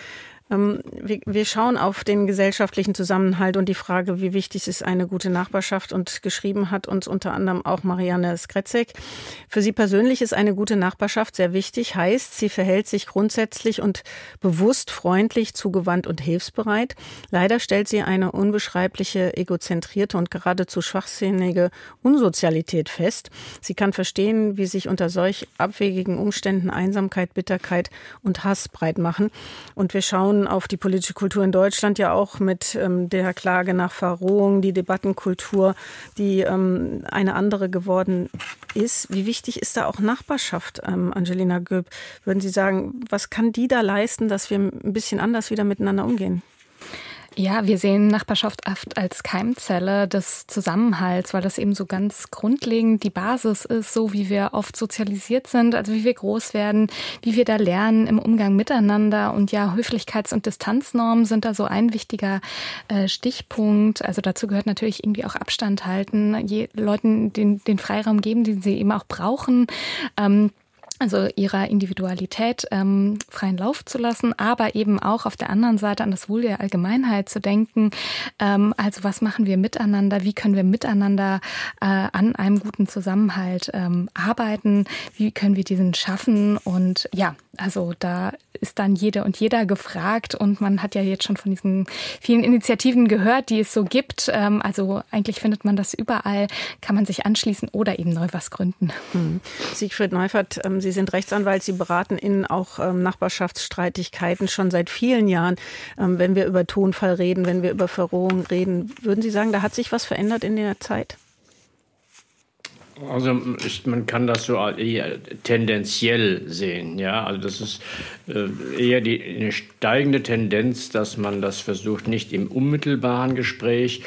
Ähm, wir schauen auf den gesellschaftlichen Zusammenhalt und die Frage, wie wichtig ist eine gute Nachbarschaft. Und geschrieben hat uns unter anderem auch Marianne Skretzek. Für sie persönlich ist eine gute Nachbarschaft sehr wichtig. Heißt, sie verhält sich grundsätzlich und bewusst freundlich, zugewandt und hilfsbereit. Leider stellt sie eine unbeschreibliche, egozentrierte und geradezu schwachsinnige Unsozialität fest. Sie kann verstehen, wie sich unter solch abwegigen Umständen Einsamkeit, Bitterkeit und Hass breit machen. Und wir schauen Reaktionen auf die politische Kultur in Deutschland ja auch mit ähm, der Klage nach Verrohung, die Debattenkultur, die ähm, eine andere geworden ist. Wie wichtig ist da auch Nachbarschaft, ähm, Angelina Göb? Würden Sie sagen, was kann die da leisten, dass wir ein bisschen anders wieder miteinander umgehen? Ja, wir sehen Nachbarschaft oft als Keimzelle des Zusammenhalts, weil das eben so ganz grundlegend die Basis ist, so wie wir oft sozialisiert sind, also wie wir groß werden, wie wir da lernen im Umgang miteinander. Und ja, Höflichkeits- und Distanznormen sind da so ein wichtiger äh, Stichpunkt. Also dazu gehört natürlich irgendwie auch Abstand halten, je, Leuten den, den Freiraum geben, den sie eben auch brauchen. Ähm, also ihrer Individualität ähm, freien Lauf zu lassen, aber eben auch auf der anderen Seite an das Wohl der Allgemeinheit zu denken. Ähm, also was machen wir miteinander? Wie können wir miteinander äh, an einem guten Zusammenhalt ähm, arbeiten? Wie können wir diesen schaffen? Und ja, also da ist dann jede und jeder gefragt und man hat ja jetzt schon von diesen vielen Initiativen gehört, die es so gibt. Ähm, also eigentlich findet man das überall, kann man sich anschließen oder eben neu was gründen. Hm. Siegfried Neufert, ähm, Sie sind Rechtsanwalt, Sie beraten in auch ähm, Nachbarschaftsstreitigkeiten schon seit vielen Jahren. Ähm, wenn wir über Tonfall reden, wenn wir über Verrohung reden, würden Sie sagen, da hat sich was verändert in der Zeit? Also ich, man kann das so tendenziell sehen, ja. Also das ist äh, eher die eine steigende Tendenz, dass man das versucht, nicht im unmittelbaren Gespräch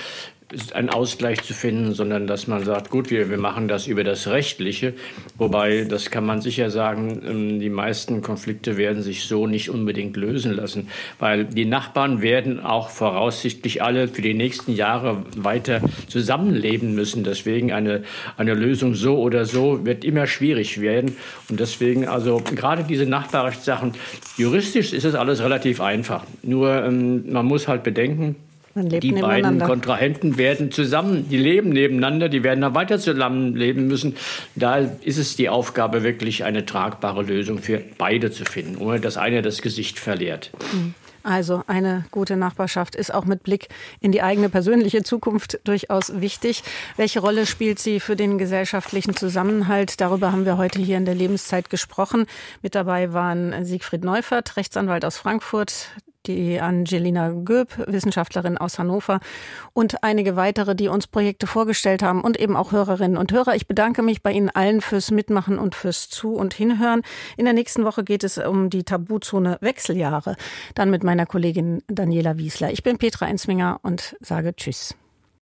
einen Ausgleich zu finden, sondern dass man sagt, gut, wir, wir machen das über das Rechtliche. Wobei, das kann man sicher sagen, ähm, die meisten Konflikte werden sich so nicht unbedingt lösen lassen, weil die Nachbarn werden auch voraussichtlich alle für die nächsten Jahre weiter zusammenleben müssen. Deswegen eine, eine Lösung so oder so wird immer schwierig werden. Und deswegen, also gerade diese Nachbarrechtssachen, juristisch ist es alles relativ einfach. Nur ähm, man muss halt bedenken, die beiden Kontrahenten werden zusammen, die leben nebeneinander, die werden dann weiter zusammenleben müssen. Da ist es die Aufgabe, wirklich eine tragbare Lösung für beide zu finden, ohne dass einer das Gesicht verliert. Hm. Also eine gute Nachbarschaft ist auch mit Blick in die eigene persönliche Zukunft durchaus wichtig. Welche Rolle spielt sie für den gesellschaftlichen Zusammenhalt? Darüber haben wir heute hier in der Lebenszeit gesprochen. Mit dabei waren Siegfried Neufert, Rechtsanwalt aus Frankfurt, die Angelina Göb, Wissenschaftlerin aus Hannover und einige weitere, die uns Projekte vorgestellt haben und eben auch Hörerinnen und Hörer. Ich bedanke mich bei Ihnen allen fürs Mitmachen und fürs Zu- und Hinhören. In der nächsten Woche geht es um die Tabuzone Wechseljahre. Dann mit meiner Kollegin Daniela Wiesler. Ich bin Petra Ensminger und sage Tschüss.